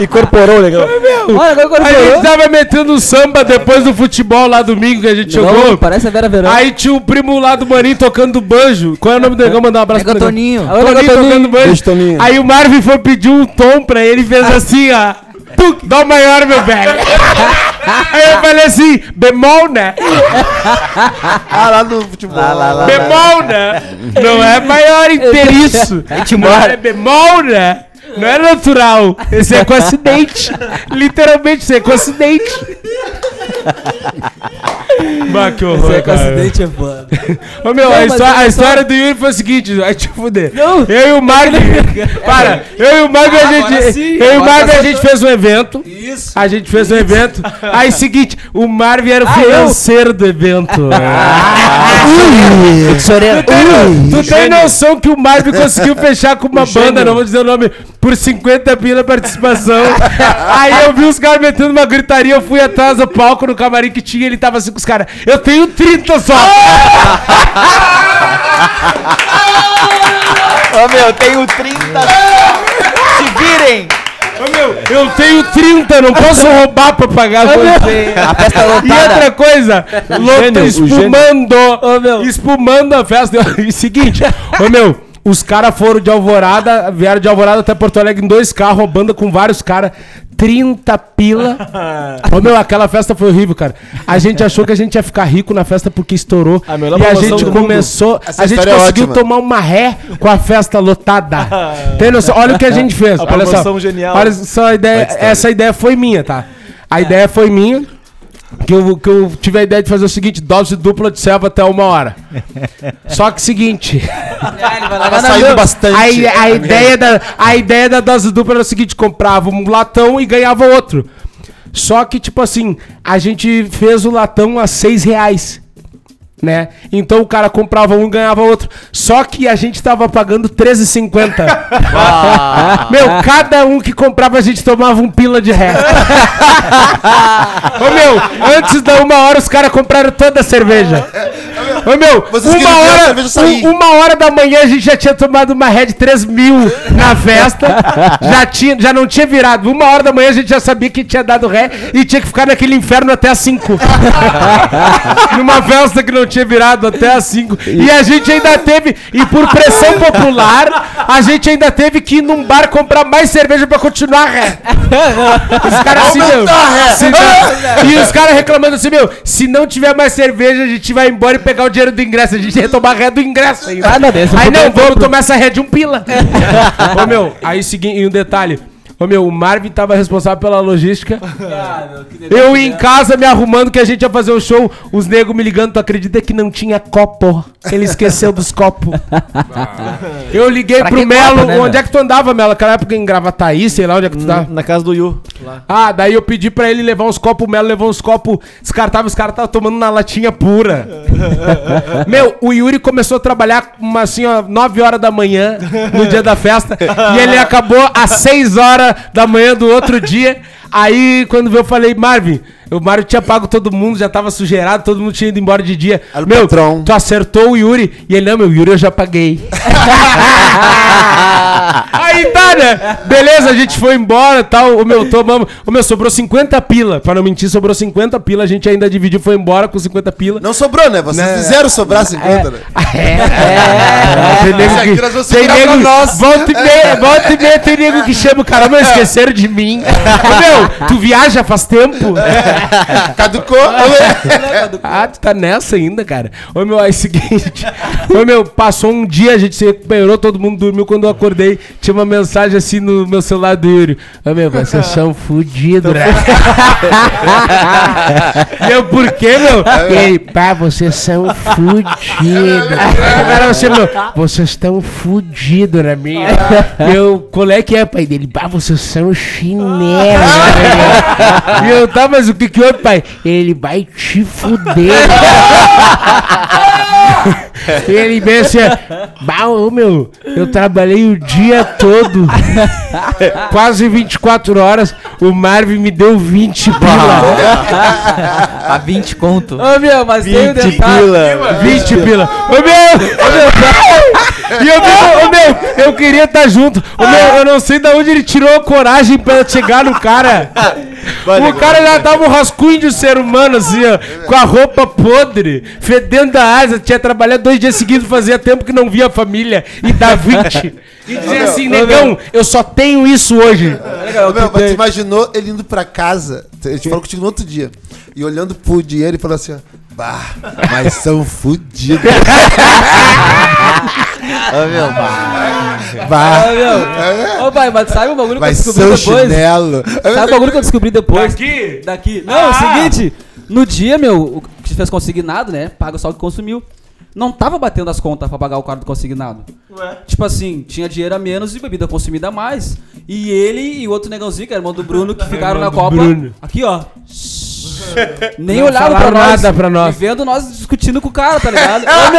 Incorporou, legal. Olha, agora A gente incorporou. tava metendo samba depois do futebol lá domingo que a gente Não, jogou. parece a Vera Verão. Aí tinha o primo lá do Maninho tocando banjo. Qual é o nome do negão? Mandar um abraço Pega pro o negão. Toninho. Toninho Toninho. tocando banjo. Beijo, Toninho. Aí o Marvin foi pedir um tom pra ele e fez assim, ó. Tuc, dó maior, meu velho. Aí eu falei assim, bemol, né? Ah, lá no futebol. Bemol, né? Não é maior inteiriço. Não é bemol, né? Não é natural. Esse é com acidente. Literalmente, isso é com acidente. Bah, que horror, Esse é com cara. acidente é foda. Ô meu, Não, a, mas histó- a olha só. história do Yuri foi o seguinte, vai te fuder. Não. Eu e o Marvin. para, eu e o Marvin a Agora gente. sim, eu e o agora Marvin tá a gente fez um evento. Isso. A gente fez um evento. Aí seguinte, o Marvin era o Ah, eu? financeiro do evento. Ui, Sorena. Tu tem noção que o Marvin conseguiu fechar com uma banda, não vou dizer o nome, por 50 pila a participação. Aí eu vi os caras metendo uma gritaria, eu fui atrás do palco no camarim que tinha, ele tava assim com os caras. Eu tenho 30 só! Ô meu, tenho 30. Se virem! Ô, meu, eu tenho 30, não posso roubar pra pagar você. A festa E lotada. outra coisa, louco espumando, espumando a festa. E seguinte, ô meu, os caras foram de Alvorada, vieram de Alvorada até Porto Alegre em dois carros, banda com vários caras, 30 pila. Ô meu, aquela festa foi horrível, cara. A gente achou que a gente ia ficar rico na festa porque estourou. A e a gente começou, Essa a gente é conseguiu ótima. tomar uma ré com a festa lotada. Tem noção? Olha o que a gente fez. A Olha só. genial. Olha só a ideia, essa ideia foi minha, tá? A ideia foi minha. Que eu, que eu tive a ideia de fazer o seguinte: dose dupla de selva até uma hora. Só que seguinte. Tava saindo bastante. A, a ideia da, a ideia da dose dupla era o seguinte: comprava um latão e ganhava outro. Só que, tipo assim, a gente fez o latão a seis reais. Né? Então o cara comprava um e ganhava outro. Só que a gente tava pagando R$13,50. Meu, cada um que comprava a gente tomava um pila de ré. Ô meu, antes da uma hora os caras compraram toda a cerveja. Ô meu, Vocês uma hora, um- uma hora da manhã a gente já tinha tomado uma ré de 3 mil na festa. já, tinha, já não tinha virado. Uma hora da manhã a gente já sabia que tinha dado ré e tinha que ficar naquele inferno até as 5. Numa festa que não tinha virado até as 5. E a gente ainda teve, e por pressão popular, a gente ainda teve que ir num bar comprar mais cerveja pra continuar a ré. Os caras assim, meu. se não- e os caras reclamando assim, meu, se não tiver mais cerveja, a gente vai embora e pegar o dinheiro do ingresso. A gente ia tomar ré do ingresso ainda. Ah, não, desse Aí eu não, comprei vamos tomar essa ré de um pila. Ô meu, aí seguinte, e um detalhe. Ô meu, o Marvin tava responsável pela logística. Eu em casa me arrumando que a gente ia fazer o show, os negros me ligando, tu acredita que não tinha copo? Ele esqueceu dos copos. Eu liguei Pra pro Melo, copo, né, onde meu? é que tu andava, Melo? Aquela época em Gravataí, sei lá onde é que tu tá. Na casa do Yu. Lá. Ah, daí eu pedi pra ele levar uns copos, o Melo levou uns copos descartáveis, os caras estavam tomando na latinha pura. Meu, o Yuri começou a trabalhar uma, assim, ó, 9 horas da manhã no dia da festa e ele acabou às 6 horas da manhã do outro dia. Aí, quando eu falei, Marvin, o Mário tinha pago todo mundo, já tava sujeirado, todo mundo tinha ido embora de dia. Era Meu, patrão. tu acertou o Yuri. E ele, não, meu, Yuri eu já paguei. Aí tá, né? Beleza, a gente foi embora e tal. O meu, tomamos. O meu, sobrou 50 pila. Pra não mentir, sobrou 50 pila. A gente ainda dividiu, foi embora com 50 pila. Não sobrou, né? Vocês Né? fizeram sobrar 50, né? É, tem nego Esse aqui que- nós tem nego, volta e meia, volta e meia tem nego que chama o cara, mas esqueceram de mim. Ô, meu, tu viaja faz tempo? Caducou. Ah, tu tá nessa ainda, cara. Ô, meu, é o seguinte. Ô, meu, passou um dia, a gente se recuperou, todo mundo dormiu. Quando eu acordei, tinha uma mensagem assim no meu celular do Yuri. Ô, meu, vocês são fudidos, né? e eu, por quê, meu? E ele, pá, vocês são fudidos. Cara, você, meu, vocês estão fudidos na minha. Eu, qual é que é, pai dele? Pá, vocês são chinelos. Meu? E eu, tá, mas o que que houve, pai? Ele vai te fuder. Ele bem assim, bah, ô, meu, eu trabalhei o dia todo, quase 24 horas, o Marvin me deu 20 pila. A 20 conto. Ô, meu, mas tem o detalhe. 20 pila. Ô, meu, ô, meu, e eu, ô, meu, eu queria estar junto. Ô, meu, eu não sei de onde ele tirou a coragem pra chegar no cara. O cara já tava um rascunho de ser humano, assim, ó, com a roupa podre, fedendo a asa, tinha trabalhado dois dias seguidos, fazia tempo que não via a família, e dá 20. E dizer assim, negão, eu só tenho isso hoje. Ô, meu, mas tu imaginou ele indo pra casa, a gente falou contigo no outro dia, e olhando pro dinheiro e falando assim, ó, bah, mas são fudidos. Vai, Ah, meu. Ô, pai, mas sabe o bagulho que vai eu ser descobri o depois? chinelo. Sabe o bagulho que eu descobri depois? Daqui? Daqui. Não, é o seguinte. No dia, meu, o que fez consignado, né? Paga só o que consumiu. Não tava batendo as contas pra pagar o quarto consignado. Tipo assim, tinha dinheiro a menos e bebida consumida a mais. E ele e o outro negãozinho, que era irmão do Bruno, que ficaram na Copa. Bruno. Aqui, ó. Nem Não olhava pra nós. nada pra nós. E vendo nós discutindo com o cara, tá ligado? Ô,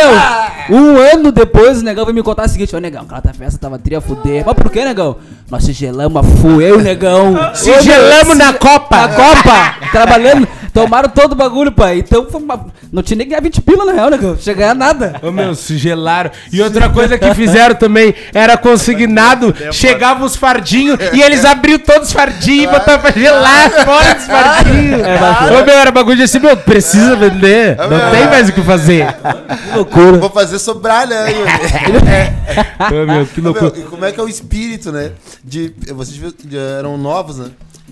meu, um ano depois o negão veio me contar o seguinte: Ô, negão, aquela festa tava tria fuder. Mas por que, negão? Nós se gelamos a fu, eu negão. Se Ô, meu, gelamos se- na Copa. Na Copa, trabalhando. Tomaram todo o bagulho, pai. Então foi uma- não tinha nem que ganhar 20 pila, na real, negão. Tinha que ganhar nada. Ô meu, se gelaram. E outra coisa que fizeram também era consignado, chegavam os fardinhos e eles abriam todos os fardinhos e botavam pra gelar fora dos fardinhos. Ô meu, era bagulho de assim, meu, precisa vender. Não tem mais o que fazer. Que loucura. Vou fazer sobrar, né? Ô meu, que Meu, loucura. e como é que é o espírito, né? De, vocês eram novos, né?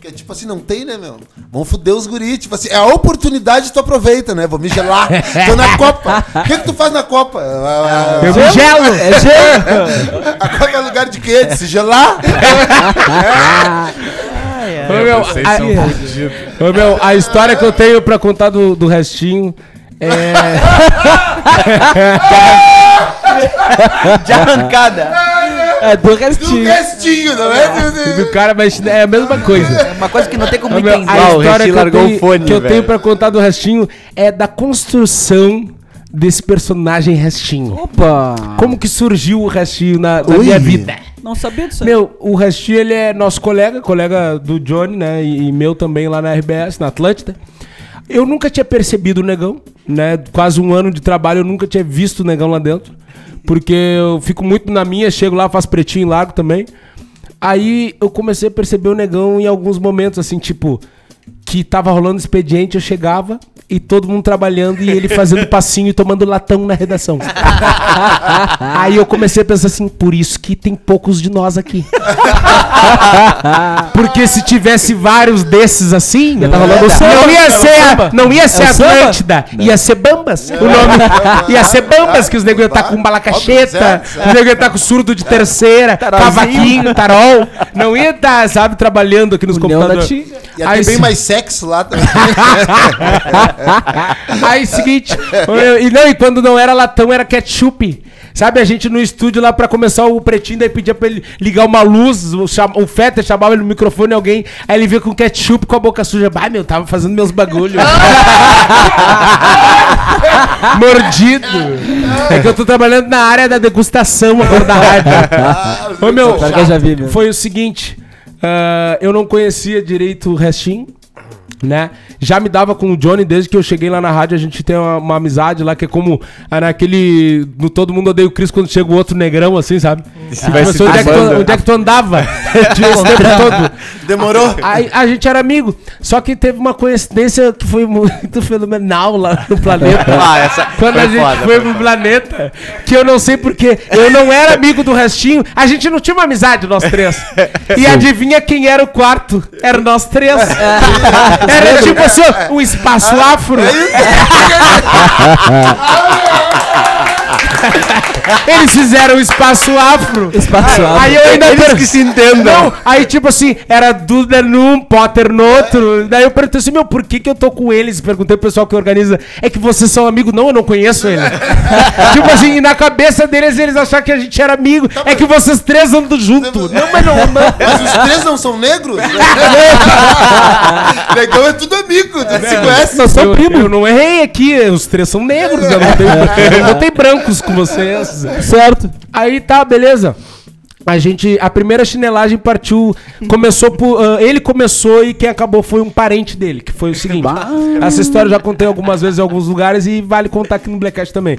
Que é tipo assim, não tem, né, meu? Vão foder os guris. Tipo assim, é a oportunidade tu aproveita, né? Vou me gelar. Tô na Copa. O que, que tu faz na Copa? Eu me gelo. É gelo. a Copa é lugar de quê? De se gelar? Ô meu, Vocês a, ô, meu, a história que eu tenho pra contar do, do restinho é. De arrancada. É, do Do restinho. restinho, não é? do cara, mas é a mesma coisa. É uma coisa que não tem como entender. a Ah, o história Restinho que eu, tenho, o fone, que eu velho. tenho pra contar do Restinho é da construção desse personagem Restinho. Opa. Como que surgiu o Restinho na, na minha vida? Não sabia disso aí. Meu, o Restinho, ele é nosso colega, colega do Johnny, né? E, e meu também lá na RBS, na Atlântida. Eu nunca tinha percebido o negão, né? Quase um ano de trabalho, eu nunca tinha visto o negão lá dentro. Porque eu fico muito na minha, chego lá, faço pretinho e largo também. Aí eu comecei a perceber o negão em alguns momentos, assim, tipo, que tava rolando expediente, eu chegava e todo mundo trabalhando e ele fazendo passinho e tomando latão na redação. Aí eu comecei a pensar assim, por isso que tem poucos de nós aqui. Porque se tivesse vários desses assim, tá rolando o samba. não ia ser, a- não ia ser É? Atlântida, ia ser Bambas. O nome ia ser Bambas, que os negros iam estar com balacacheta, os negros iam estar com surdo de terceira, cavaquinho, tarol. Não ia estar, sabe, trabalhando aqui nos computadores. Ia Aí ter bem sim. mais sexo lá também. Aí, seguinte, eu- e não, e quando não era latão, era ketchup. Sabe, a gente no estúdio lá pra começar o pretinho, daí pedia pra ele ligar uma luz, o, cham, o Fetter chamava ele no microfone, alguém, aí ele veio com ketchup com a boca suja. Bah, meu, tava fazendo meus bagulhos. Mordido. É que eu tô trabalhando na área da degustação agora da rádio. Ô, meu, já vi, meu. foi o seguinte, ah, eu não conhecia direito o restinho, né? Já me dava com o Johnny desde que eu cheguei lá na rádio, a gente tem uma, uma amizade lá que é como ah, naquele no Todo Mundo Odeia o Chris quando chega o outro negrão assim, sabe? Se assim, onde, é que tu, onde é que tu andava? Tinha esse tempo todo. Demorou? Aí a gente era amigo, só que teve uma coincidência que foi muito fenomenal lá no planeta. Ah, essa Quando a gente foda, foi foi pro foda. planeta, que eu não sei porquê, eu não era amigo do restinho, a gente não tinha uma amizade, nós três. E adivinha quem era o quarto? Era nós três. Era tipo assim, um espaço afro. Eles fizeram um espaço afro. Espaço afro. Aí eu ainda Eles per- que se entendam. Não, aí tipo assim, era Duda num, Potter no outro. Daí eu perguntei assim, meu, por que que eu tô com eles? Perguntei pro pessoal que organiza. É que vocês são amigos? Não, eu não conheço ele. tipo assim, e na cabeça deles, eles acharam que a gente era amigo. É que vocês três andam junto. Não, mas não, não. Mas os três não são negros? Negão é tudo amigo, tu se conhece. Nós somos Eu, primo. eu não errei aqui, os três são negros, eu não tenho, eu não tenho brancos com vocês. Certo. Aí tá, beleza. A gente, a primeira chinelagem partiu, começou por, ah, ele começou e quem acabou foi um parente dele, que foi o seguinte. Essa história eu já contei algumas vezes em alguns lugares e vale contar aqui no Blackcast também.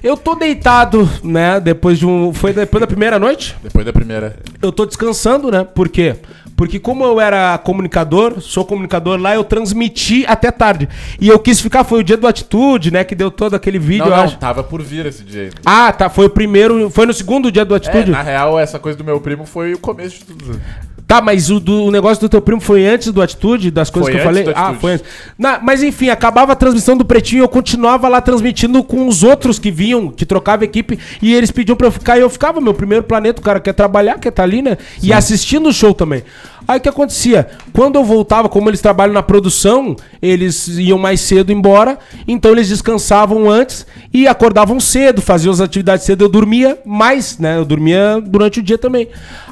Eu tô deitado, né, depois de um, foi depois da primeira noite? Depois da primeira. eu tô descansando, né? Por quê? Porque como eu era comunicador, sou comunicador lá, eu transmiti até tarde. E eu quis ficar, foi o dia do Atitude, né? Que deu todo aquele vídeo, Não, não, acho. tava por vir esse dia ainda. Ah, tá. Foi o primeiro. Foi no segundo dia do É, Atitude? na real, essa coisa do meu primo foi o começo de tudo. Tá, mas o, do- o negócio do teu primo foi antes do Atitude, das coisas Foi que eu falei? Ah, foi antes. Na- mas enfim, acabava a transmissão do Pretinho e eu continuava lá transmitindo com os outros que vinham, que trocavam equipe, e eles pediam pra eu ficar e eu ficava. Meu primeiro planeta, o cara quer trabalhar, quer estar ali, né? E assistindo o show também. Aí o que acontecia? Quando eu voltava, como eles trabalham na produção, eles iam mais cedo embora, então eles descansavam antes e acordavam cedo, faziam as atividades cedo. Eu dormia mais, né? Eu dormia durante o dia também.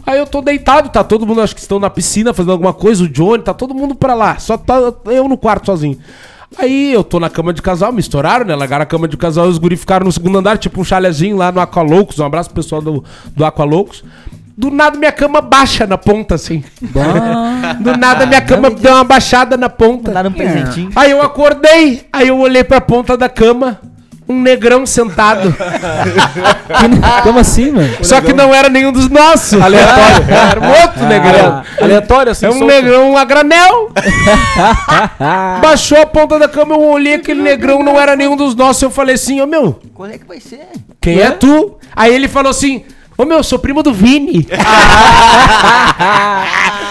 Aí eu tô deitado, tá todo mundo, acho que estão na piscina fazendo alguma coisa, o Johnny, tá todo mundo pra lá, só tá eu no quarto sozinho. Aí eu tô na cama de casal, me estouraram, né? Largaram a cama de casal e os guri ficaram no segundo andar, tipo um chalezinho lá no Aqualoucos. Um abraço pro pessoal do, do Aqualoucos. Do nada minha cama baixa na ponta, assim. Do nada minha cama deu uma baixada na ponta. Mandaram um presentinho. Aí eu acordei, aí eu olhei pra ponta da cama, um negrão sentado. Como assim, mano? Só que não era nenhum dos nossos. Aleatório. Era um outro negrão. Aleatório, assim, É um solto. negrão a granel. Baixou a ponta da cama, eu olhei aquele negrão, não era nenhum dos nossos. Eu falei assim, ô meu, Qual é que vai ser? quem é tu? Aí ele falou assim, ô meu, eu sou primo do Vini.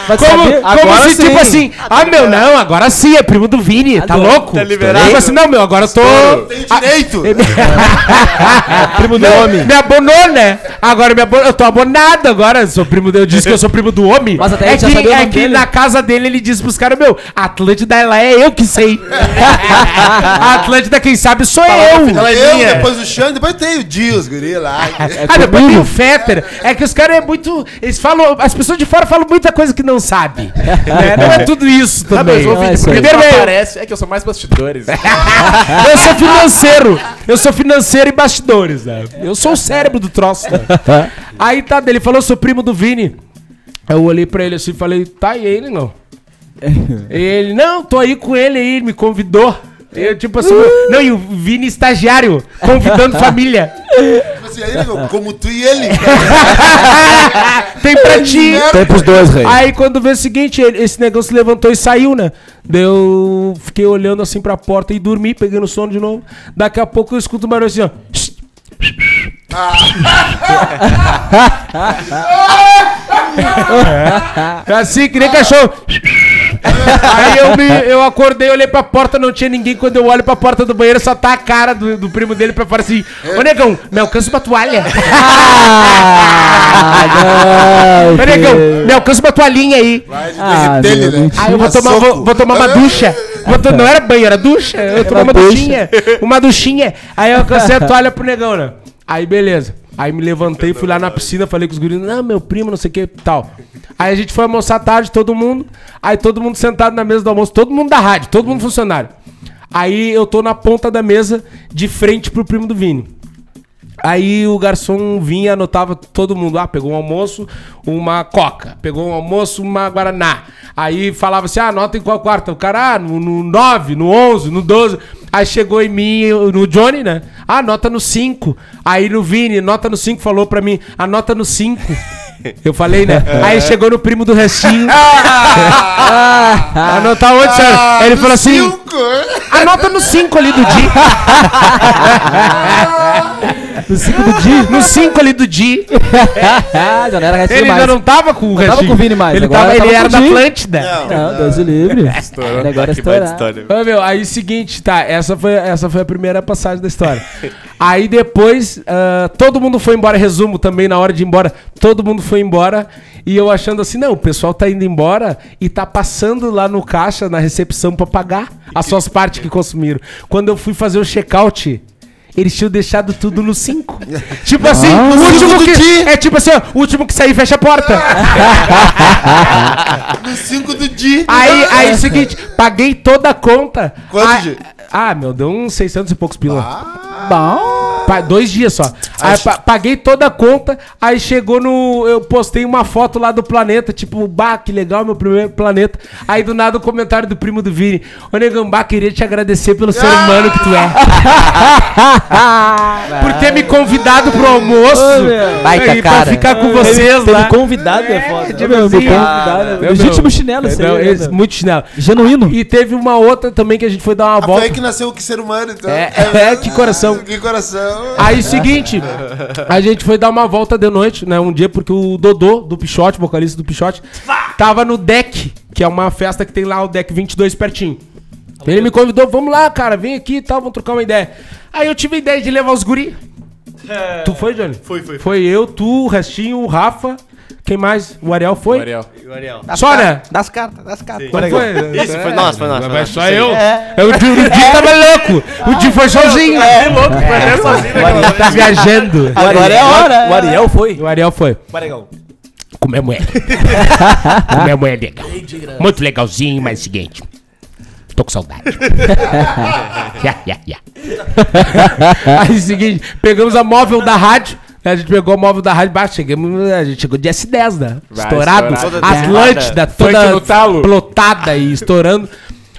Mas Como, sabe- como agora se, sim. tipo assim, ah, meu, não, agora sim, é primo do Vini, tá louco? Tá liberado. Tipo assim, não, meu, agora eu tô... Tem direito! primo do homem. Me abonou, né? Agora me abonou, eu tô abonado agora, sou primo, eu disse que eu sou primo do homem. Mas até a é que, sabia é que na casa dele ele disse pros caras, meu, a Atlântida ela é eu que sei. a Atlântida quem sabe sou eu. Ela é eu, depois o Xande, depois tem o Dias, guri lá. Ah, depois tem o Fetter. É que os caras é muito. Eles falam. As pessoas de fora falam muita coisa que não sabem. né? Não é tudo isso mas também. ô, Vini, é isso por que aí. tu não Primeiro é- aparece? É que eu sou mais bastidores. Eu sou financeiro. Eu sou financeiro e bastidores, né? Eu sou o cérebro do troço. né? Aí tá, ele falou, sou primo do Vini. Eu olhei pra ele assim e falei, tá, e ele não? ele, não, tô aí com ele aí, ele me convidou. Eu, tipo assim, não, e o Vini estagiário, convidando família. Assim, aí, meu, como tu e ele. Tem pra ti. Tem pros dois, rei. Aí quando vê o seguinte, ele- esse negócio se levantou e saiu, né? Daí eu fiquei olhando assim pra porta e dormi, pegando sono de novo. Daqui a pouco eu escuto um barulho assim, ó. assim, que nem cachorro. Aí eu, me, eu acordei, olhei pra porta, não tinha ninguém. Quando eu olho pra porta do banheiro, só tá a cara do, do primo dele pra fora assim: Ô negão, me alcança uma toalha. Ah, não. Ô negão, me alcança uma toalhinha aí. Vai de Ah, dele, né? Aí eu vou tomar, vou, vou tomar uma ducha. Vou to- não era banho, era ducha. Eu tomei uma ducha. duchinha. Uma duchinha. Aí eu alcancei a toalha pro negão, né? Aí beleza. Aí me levantei, fui lá na piscina, falei com os guris, não, meu primo, não sei o que, tal. Aí a gente foi almoçar tarde, todo mundo. Aí todo mundo sentado na mesa do almoço, todo mundo da rádio, todo mundo funcionário. Aí eu tô na ponta da mesa, de frente pro primo do Vini. Aí o garçom vinha anotava todo mundo. Ah, pegou um almoço, uma coca. Pegou um almoço, uma guaraná. Aí falava assim, ah, anota em qual quarto? O cara, ah, no, no 9, no 11, no 12. Aí chegou em mim, no Johnny, né? Ah, anota no 5. Aí no Vini, nota no 5, falou pra mim, anota no 5. Eu falei, né? Aí chegou no primo do restinho. Anotar onde, senhor? Ele falou assim, Cinco. anota no 5 ali do dia. No 5 do dia. No 5 ali do dia. Ah, já não era restinho Ele mais. já não tava com o Não tava restinho. com o Vini mais, Ele, agora tava, tava ele com era da Di. Atlântida. Não, Deus o livre. Ele agora história. Ô, meu, aí seguinte, tá, essa foi, essa foi a primeira passagem da história. Aí depois, ah, todo mundo foi embora, resumo também, na hora de ir embora, todo mundo foi embora, e eu achando assim, não, o pessoal tá indo embora e tá passando lá no caixa, na recepção, pra pagar as suas partes que consumiram. Quando eu fui fazer o check-out... Eles tinham deixado tudo no 5. tipo assim, o último que. É tipo assim, ó, o último que sair fecha a porta. No 5 do dia. Aí, aí, seguinte, paguei toda a conta. Quanto, ah, Gi? Ah, meu, deu uns 600 e poucos pila. Bom. Pa- dois dias só. Aí pa- paguei toda a conta, aí chegou no. Eu postei uma foto lá do planeta, tipo, bah, que legal, meu primeiro planeta. Aí do nada o comentário do primo do Vini. Ô Negambá, queria te agradecer pelo ser humano que tu é. Por ter me convidado pro almoço. E pra cara. ficar com vocês lá. convidado, é foda. tipo Meu, convidado. meu, Legítimo meu, chinelo, isso aí, Não, né, muito chinelo. Genuíno. E teve uma outra também que a gente foi dar uma Ah, foi volta. aí que nasceu o que ser humano, então. É, é, que coração. Que coração. Aí, seguinte, a gente foi dar uma volta de noite, né? Um dia, porque o Dodô, do Pichote, vocalista do Pichote, tava no deck, que é uma festa que tem lá o deck 22 pertinho. Ele me convidou, vamos lá, cara, vem aqui e tal, vamos trocar uma ideia. Aí eu tive a ideia de levar os guri. Tu foi, Johnny? Foi, foi. Foi eu, tu, o Restinho, o Rafa. Quem mais? O Ariel foi? O Ariel. E o Ariel. Só, né? Das cartas, das cartas. Não foi? Isso, foi nós, foi nós. foi Mas nós. só eu. É. O Di, o Di tava louco. O Di foi sozinho. Que louco, foi sozinho Tá viajando. Agora é a hora. O Ariel foi. O Ariel foi. Barigão. Comemos ele. Comemos ele legal. Muito legalzinho, mas é seguinte. Tô com saudade. Ya, ya, ya. Aí, seguinte, pegamos a móvel da rádio. Né, A gente pegou a móvel da rádio baixo, chegamos, a gente chegou de S10, né? Vai, Estourado. estourado. Atlântida, toda plotada e estourando.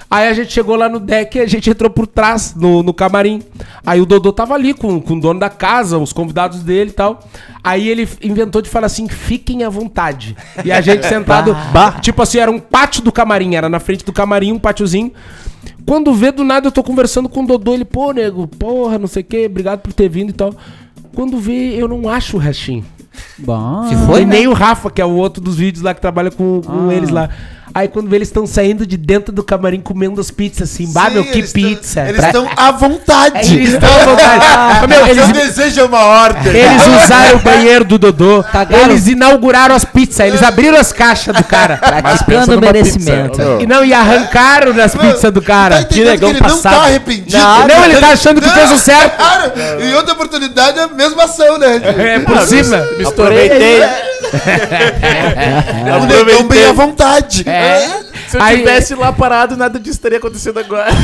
Aí a gente chegou lá no deck e a gente entrou por trás, no, no camarim. Aí o Dodô tava ali com, com o dono da casa, os convidados dele e tal. Aí ele inventou de falar assim: fiquem à vontade. E a gente sentado, tipo assim, era um pátio do camarim, era na frente do camarim, um pátiozinho. Quando vê do nada, eu tô conversando com o Dodô, ele, pô, nego, porra, não sei o quê, obrigado por ter vindo e tal. Quando vê, eu não acho o restinho. Bom. Se Foi e né? nem o Rafa, que é o outro dos vídeos lá que trabalha com, com eles lá. Aí quando vê, eles estão saindo de dentro do camarim comendo as pizzas assim. Bah, Sim, meu, que eles tão- pizza. Eles Pra- estão à vontade. Eles estão à vontade. Meu, Eles eles, desejam uma ordem. eles usaram o banheiro do Dodô. Cagaram. Eles inauguraram as pizzas. Eles abriram as caixas do cara. Praticando numa merecimento. pizza. E não, e arrancaram das pizzas do Tá cara. entendendo que ele não tá arrependido? Não, ele tá achando que fez o certo. Cara, em outra oportunidade é a mesma ação, né? É por cima. Me aproveitei. O negão bem à vontade. É. Se eu Aí- tivesse lá parado, nada disso teria acontecido agora.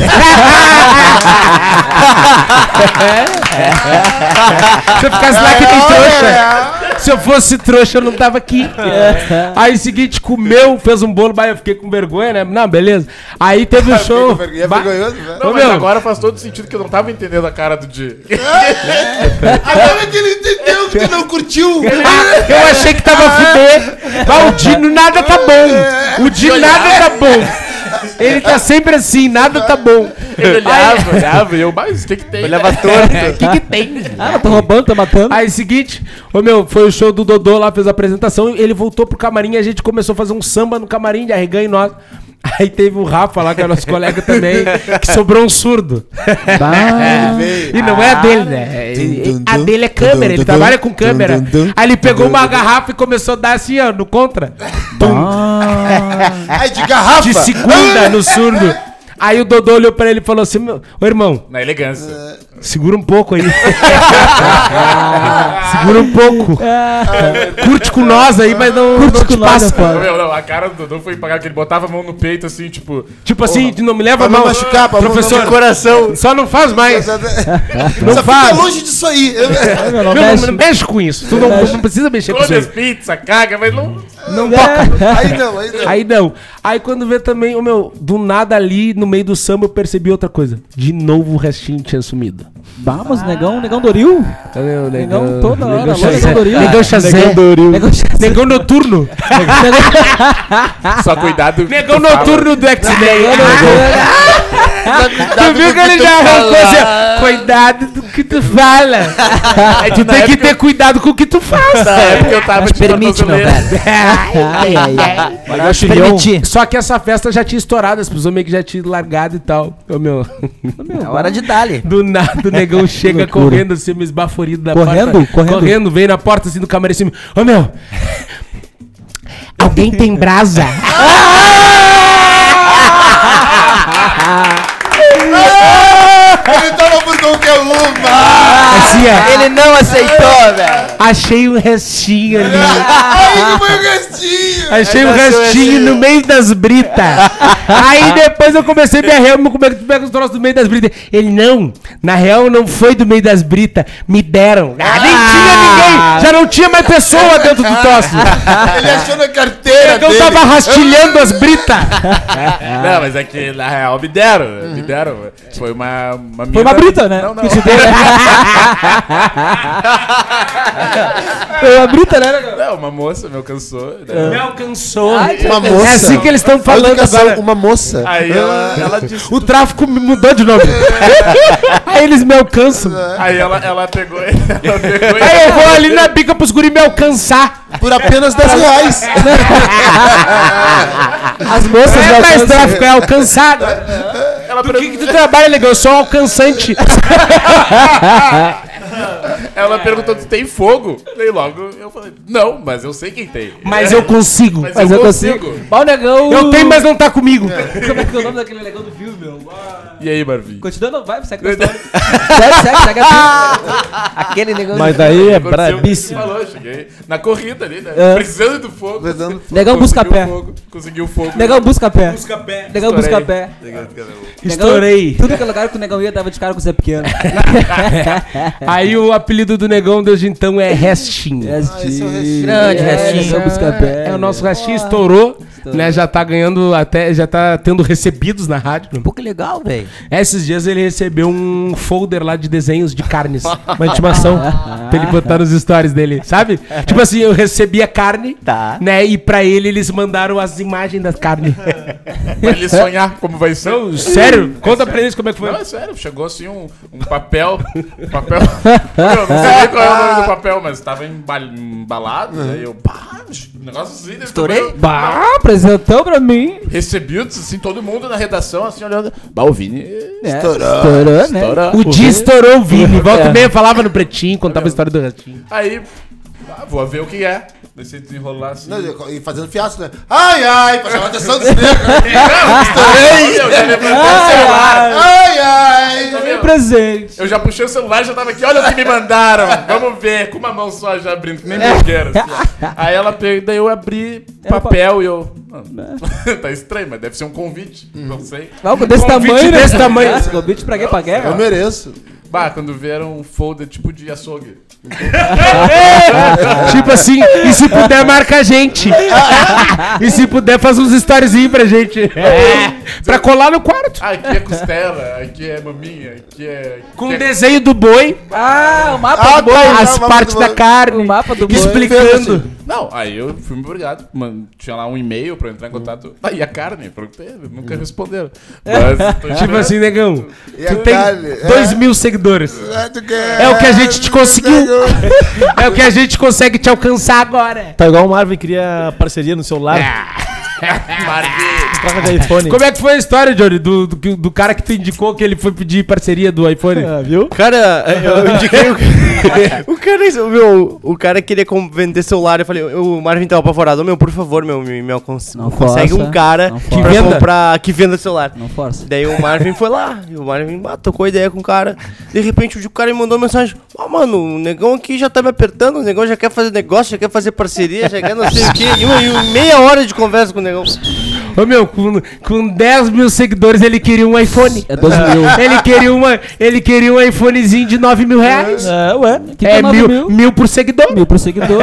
Se eu ficasse lá que nem trouxa. Se eu fosse trouxa, eu não tava aqui. Aí, seguinte, comeu, fez um bolo, bah, eu fiquei com vergonha, né? Não, beleza. Aí teve o show. É Bah, vergonhoso, velho. Não, Ô, mas meu. agora faz todo sentido que eu não tava entendendo a cara do Di. Agora que ele entendeu que tu não curtiu. Eu achei que tava fuder. Bah, o Dino nada tá bom. O Dino nada tá bom. Ele tá sempre assim, nada tá bom. Ele olhava, olhava, e eu, mas o que que tem? Olhava né? torto. O que que tem? Ah, tô roubando, tô matando. Aí, seguinte, ô meu, foi o show do Dodô lá, fez a apresentação, ele voltou pro camarim e a gente começou a fazer um samba no camarim de arreganho nós. Aí teve o Rafa lá, que é nosso colega também, que sobrou um surdo. Bah. E não é a dele, né? Ele- A dele é câmera, ele trabalha com câmera. Aí ele pegou uma garrafa e começou a dar assim, ó, no contra. Ai, de garrafa. De segunda no surdo. Aí o Dodô olhou pra ele e falou assim: meu, ô irmão, Na elegância. Segura um pouco aí. segura um pouco. Curte com nós aí, mas não, Curte não com te nós, passa. é. Meu, não, a cara do Dudu foi pagar que ele botava a mão no peito assim, tipo. Tipo assim, de não me leva não mal. machucar, pra Professor, não- coração. Só não faz mais. Só Não faz. fica longe disso aí. Não, Não, mexe. não mexe com isso. Tu não, não precisa mexer com isso. Todas as aí. pizzas, caga, mas não. Não toca. Aí não, aí não. Aí não. Aí quando vê também, o meu, do nada ali, no meio do samba, eu percebi outra coisa. De novo o restinho tinha sumido. Vamos, negão, negão Doril. Cadê o Negão toda hora, alô, Chazé. negão Doril. Negão Chazé. Negão Doril. Negão Chazé. Negão noturno. Só cuidado. Negão noturno do X-Men. Tu viu que ele já arrancou assim, Cuidado do que tu fala. tu tem que ter cuidado com o que tu faz. Na época eu tava Mas de permite, meu velho. Ai, ai, ai. Agora eu te permiti. Só que essa festa já tinha estourado, as pessoas meio que já tinham largado e tal. Ô, meu, É hora de dar-lhe. do nada o negão chega correndo assim, me esbaforido da Correndo? porta. Correndo? Correndo, vem na porta assim do camarim assim, ô meu, alguém tem brasa? Ele tava por qualquer uma. Assim, ó, Ele não aceitou, velho. achei um restinho ali. Ai, que foi o restinho. Achei um restinho no meio das britas. Aí depois eu comecei a me arrear, como é que tu pega os troços do meio das britas? Ele, não, na real não foi do meio das britas, me deram. Ah, nem tinha ninguém, já não tinha mais pessoa dentro do troço. Ele achou na carteira Eu dele. tava rastilhando as britas. Não, mas é que na real me deram. Me deram. Foi uma, uma Foi uma brita, né? Não, não. Que te né? Foi uma brita, né, negão? Não, uma moça me alcançou. né? Me alcançou. Ai, Uma moça. É assim que eles estão falando educação, agora. uma moça. Aí ela, ela disse. O tráfico me mudou de nome. Aí eles me alcançam. Aí ela, ela pegou. Ela pegou Aí eu vou ali na bica pros guri me alcançar. Por apenas 10 reais. As moças Não é mais alcançam. tráfico, é alcançado. ela, Do que, que tu trabalha, legal? Eu sou um alcançante. ela perguntou se tem fogo. Daí logo eu falei, não, mas eu sei quem tem. Mas eu consigo. Mas Mas eu eu consigo. o negão. Eu tenho, mas não tá comigo. Como é que é o nome daquele negão do filme, meu? E aí, Marvin? Continuando, vai, segue a história. segue, segue, segue a. Aquele negão. Mas daí é Aconteceu o que você brabíssimo. Falou, cheguei na corrida ali, né? É. Precisando do fogo. Precisando- Negão busca pé. fogo, Conseguiu fogo. Negão busca pé. Busca pé. Negão busca pé. Estourei. Tudo que é lugar que o negão ia, dava de cara com o Zé Pequeno. Aí o apelido do negão desde então é Restinho. Restinho. Grande É, restinho. Negão busca pé. É, o nosso restinho estourou, né? Já tá ganhando até, já tá tendo recebidos na rádio. né? Pô, que legal, velho. Esses dias ele recebeu um folder lá de desenhos de carnes. Uma intimação. pra ele botar nos stories dele, sabe? Tipo assim, eu recebia carne, Tá. né? E pra ele eles mandaram as imagens das carnes. Pra ele sonhar como vai ser. Não, sério? Conta pra eles como é que foi. Não, é sério, chegou assim um, um papel. Um papel. eu não sei nem qual é o nome do papel, mas tava embal- embalado. Aí eu, pá, negócio assim. desse Estourei? Bah, apresentou pra mim. Recebi, assim, todo mundo na redação, assim, olhando. Bah, o Vini. É, Estourou. Estourou, né? Estourou. O dia estourou o Vini. Volta É. e meia falava no pretinho, contava a história do restinho. Aí, ah, vou ver o que é. Deixa eu desenrolar assim. Não, E fazendo fiasco, né? Ai, ai, pra chamar a atenção dos negros. Estourei! Eu já levantei o celular. Ai, ai. Também presente. Eu já puxei o celular, já tava aqui, olha o que me mandaram. Vamos ver, com uma mão só já abrindo, que nem blogueiro. Assim, ó. Aí ela pegou, daí eu abri papel e eu. ah, tá estranho, mas deve ser um convite. Não sei. Algo desse Convite tamanho, né? desse tamanho. Esse convite pra quê? Pra Eu guerra? mereço. Bah, quando vieram um folder tipo de açougue. tipo assim, e se puder, marca a gente. e se puder, faz uns storyzinhos pra gente. pra colar no quarto. Ah, aqui é costela, aqui é maminha, aqui é. Com aqui o é... desenho do boi, Ah, o mapa Ah, do boi. tá. as partes da carne, O mapa do boi. explicando. Não, aí eu fui muito obrigado. Mano, tinha lá um e-mail pra eu entrar em contato. Aí a carne, perguntei, nunca responderam. Mas, tô Tipo assim, negão, E tu a tem carne? É. 2 mil seguidores. É o que a gente te conseguiu. É o que a gente consegue te alcançar agora. Tá igual o Marvin queria parceria no celular. Troca de iPhone. Como é que foi a história, Johnny, do, do, do cara que tu indicou que ele foi pedir parceria do iPhone? Ah, viu? Cara, eu indiquei o cara. o cara, o meu, o cara queria vender celular. Eu falei, o Marvin tava apavorado. "Ô, Meu, por favor, meu, me, me alcance- Não consegue força, um cara não que venda. comprar, que venda celular. Não força. Daí o Marvin foi lá, e o Marvin ah, tocou ideia com o cara. De repente o cara me mandou uma mensagem: Ó, mano, o negão aqui já tá me apertando, o negão já quer fazer negócio, já quer fazer parceria, já quer não sei o quê. E, e meia hora de conversa com o negão. Ô meu, com, com 10 mil seguidores ele queria um iPhone. É 12 mil. Ele queria, uma, ele queria um iPhonezinho de 9 mil reais. É, ué. Que é nove mil, mil? mil por seguidor. Mil pro seguidor.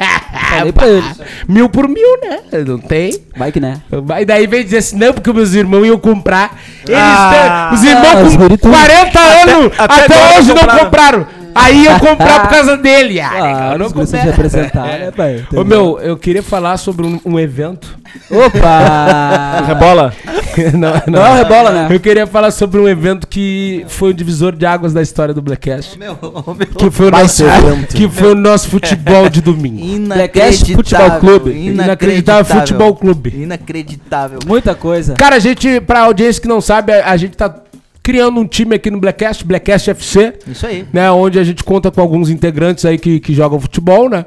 Falei pra ele. Mil por mil, né? Não tem. Vai que né. E daí vem dizer assim, não, porque meus irmãos iam comprar. Eles Ah. têm- os irmãos os com guri tudo. 40 anos até, até agora hoje não compraram. Aí eu comprar por causa dele. Ah, Ah, não se comprei. representar, né, pai? Ô meu, eu queria falar sobre um, um evento. Opa! Rebola. não, Não é o rebola, né? Eu queria falar sobre um evento que foi um divisor de águas da história do Blackcast. Meu, meu. Que foi o nosso, evento. que foi o nosso futebol de domingo. Blackcast Futebol Clube. Inacreditável Futebol Clube. Inacreditável. Muita coisa. Cara, a gente, pra audiência que não sabe, a, a gente tá criando um time aqui no Blackcast, Blackcast FC, Isso aí. né? Onde a gente conta com alguns integrantes aí que, que jogam futebol, né?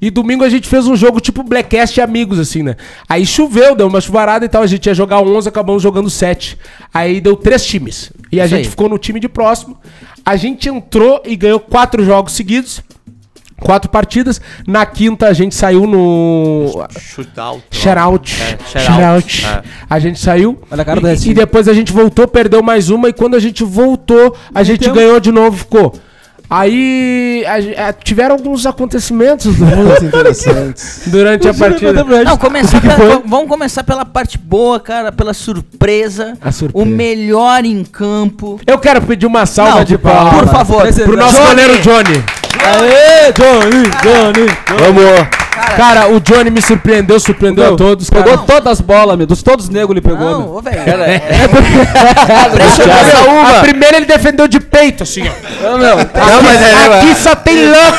E domingo a gente fez um jogo tipo Blackcast amigos, assim, né? Aí choveu, deu uma chuvarada e tal. A gente ia jogar 11, acabamos jogando 7. Aí deu três times. E a Isso gente aí. ficou no time de próximo. A gente entrou e ganhou quatro jogos seguidos. Quatro partidas. Na quinta a gente saiu no. Shootout. Shoutout. É, Shoutout. É. A gente saiu. Olha a cara do e, e depois a gente voltou, perdeu mais uma. E quando a gente voltou, a gente tempo. ganhou de novo. Ficou Aí a gen- eh, tiveram alguns acontecimentos durante, Muito interessantes. durante a partida. Não, começar pela- vamos começar pela parte boa, cara, pela surpresa. A surpresa. O melhor em campo. Eu quero pedir uma salva Não, de palmas. por favor. Pro nosso Johnny. goleiro Johnny. Aê, Johnny, Johnny. Vamos. Cara, o Johnny me surpreendeu, surpreendeu a todos. Pegou Cara. todas as bolas, meu. Dos todos os negros ele pegou, Não, meu. ô, velho. A primeira ele defendeu de peito, assim, ó. Ô, meu. Não, mas é, aqui só tem louco.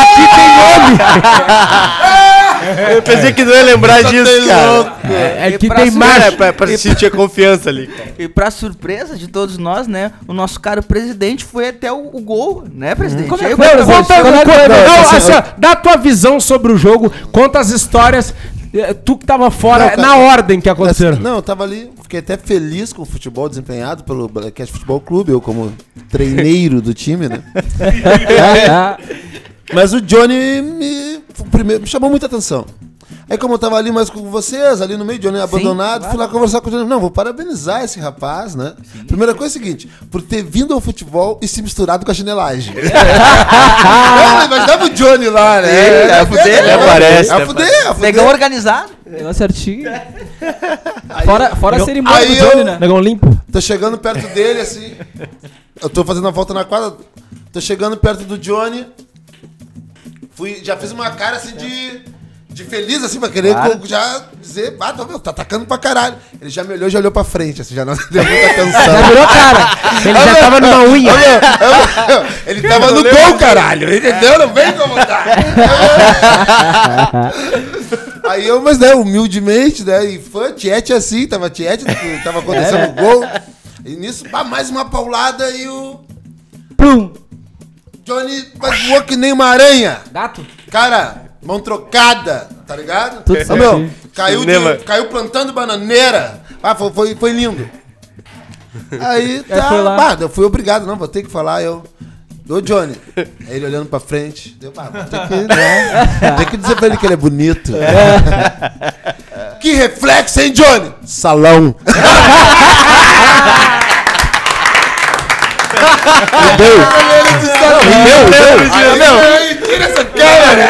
aqui tem nome. Eu pensei que não ia lembrar disso, cara. É, E que tem macho. É, pra, pra sentir a confiança ali, cara. E pra surpresa de todos nós, né? O nosso caro presidente foi até o, o gol, né, presidente? Como é que foi, cara- Conta, é conta- foi, não, Não, assim, assim, ó, dá a tua visão sobre o jogo, conta as histórias. eh, Tu que tava fora, Não, cara, na ordem que aconteceram. Não, eu tava ali, fiquei até feliz com o futebol desempenhado pelo Blackcast Futebol Clube, eu como treineiro do time, né? Mas o Johnny me, primeiro, me chamou muita atenção. Aí como eu tava ali mais com vocês, ali no meio, Johnny abandonado, fui lá conversar com o Johnny. Não, vou parabenizar esse rapaz, né? Primeira coisa é a seguinte, por ter vindo ao futebol e se misturado com a chinelagem. Não, Imaginava o Johnny lá, né? Sim, é a fuder, É, né? Parece, É né? a fuder, é a fuder. Negão organizado. Negócio certinho. Fora, fora a cerimônia aí do Johnny, eu- né? Negão limpo. Tô chegando perto dele, assim. Eu tô fazendo a volta na quadra. Tô chegando perto do Johnny. Fui, já fiz uma cara assim de. De feliz, assim, pra querer co- já dizer, ah, tá, meu, tá atacando pra caralho. Ele já me olhou, já olhou pra frente, assim, já não deu muita atenção. Virou cara. Ele já tava numa unha. Ele tava no gol, caralho, entendeu? Não vem incomodar. Aí eu, mas né, humildemente, né, e fã, tiete assim, tava tiete, tava acontecendo o gol. E nisso, pá, mais uma paulada e o Plum. Johnny mas voou que nem uma aranha. Gato? Cara, mão trocada, tá ligado? Tudo Ô, meu, caiu, de- caiu plantando bananeira. Ah, foi, foi, foi lindo. Aí Aí tá, foi lá. bah, eu fui obrigado, não, vou ter que falar, eu. Ô Johnny, Aí ele olhando pra frente, deu, bah, vou ter que, né? Tem que dizer pra ele que ele é bonito. que reflexo, hein, Johnny? Salão. Meu, meu, Tira essa cara,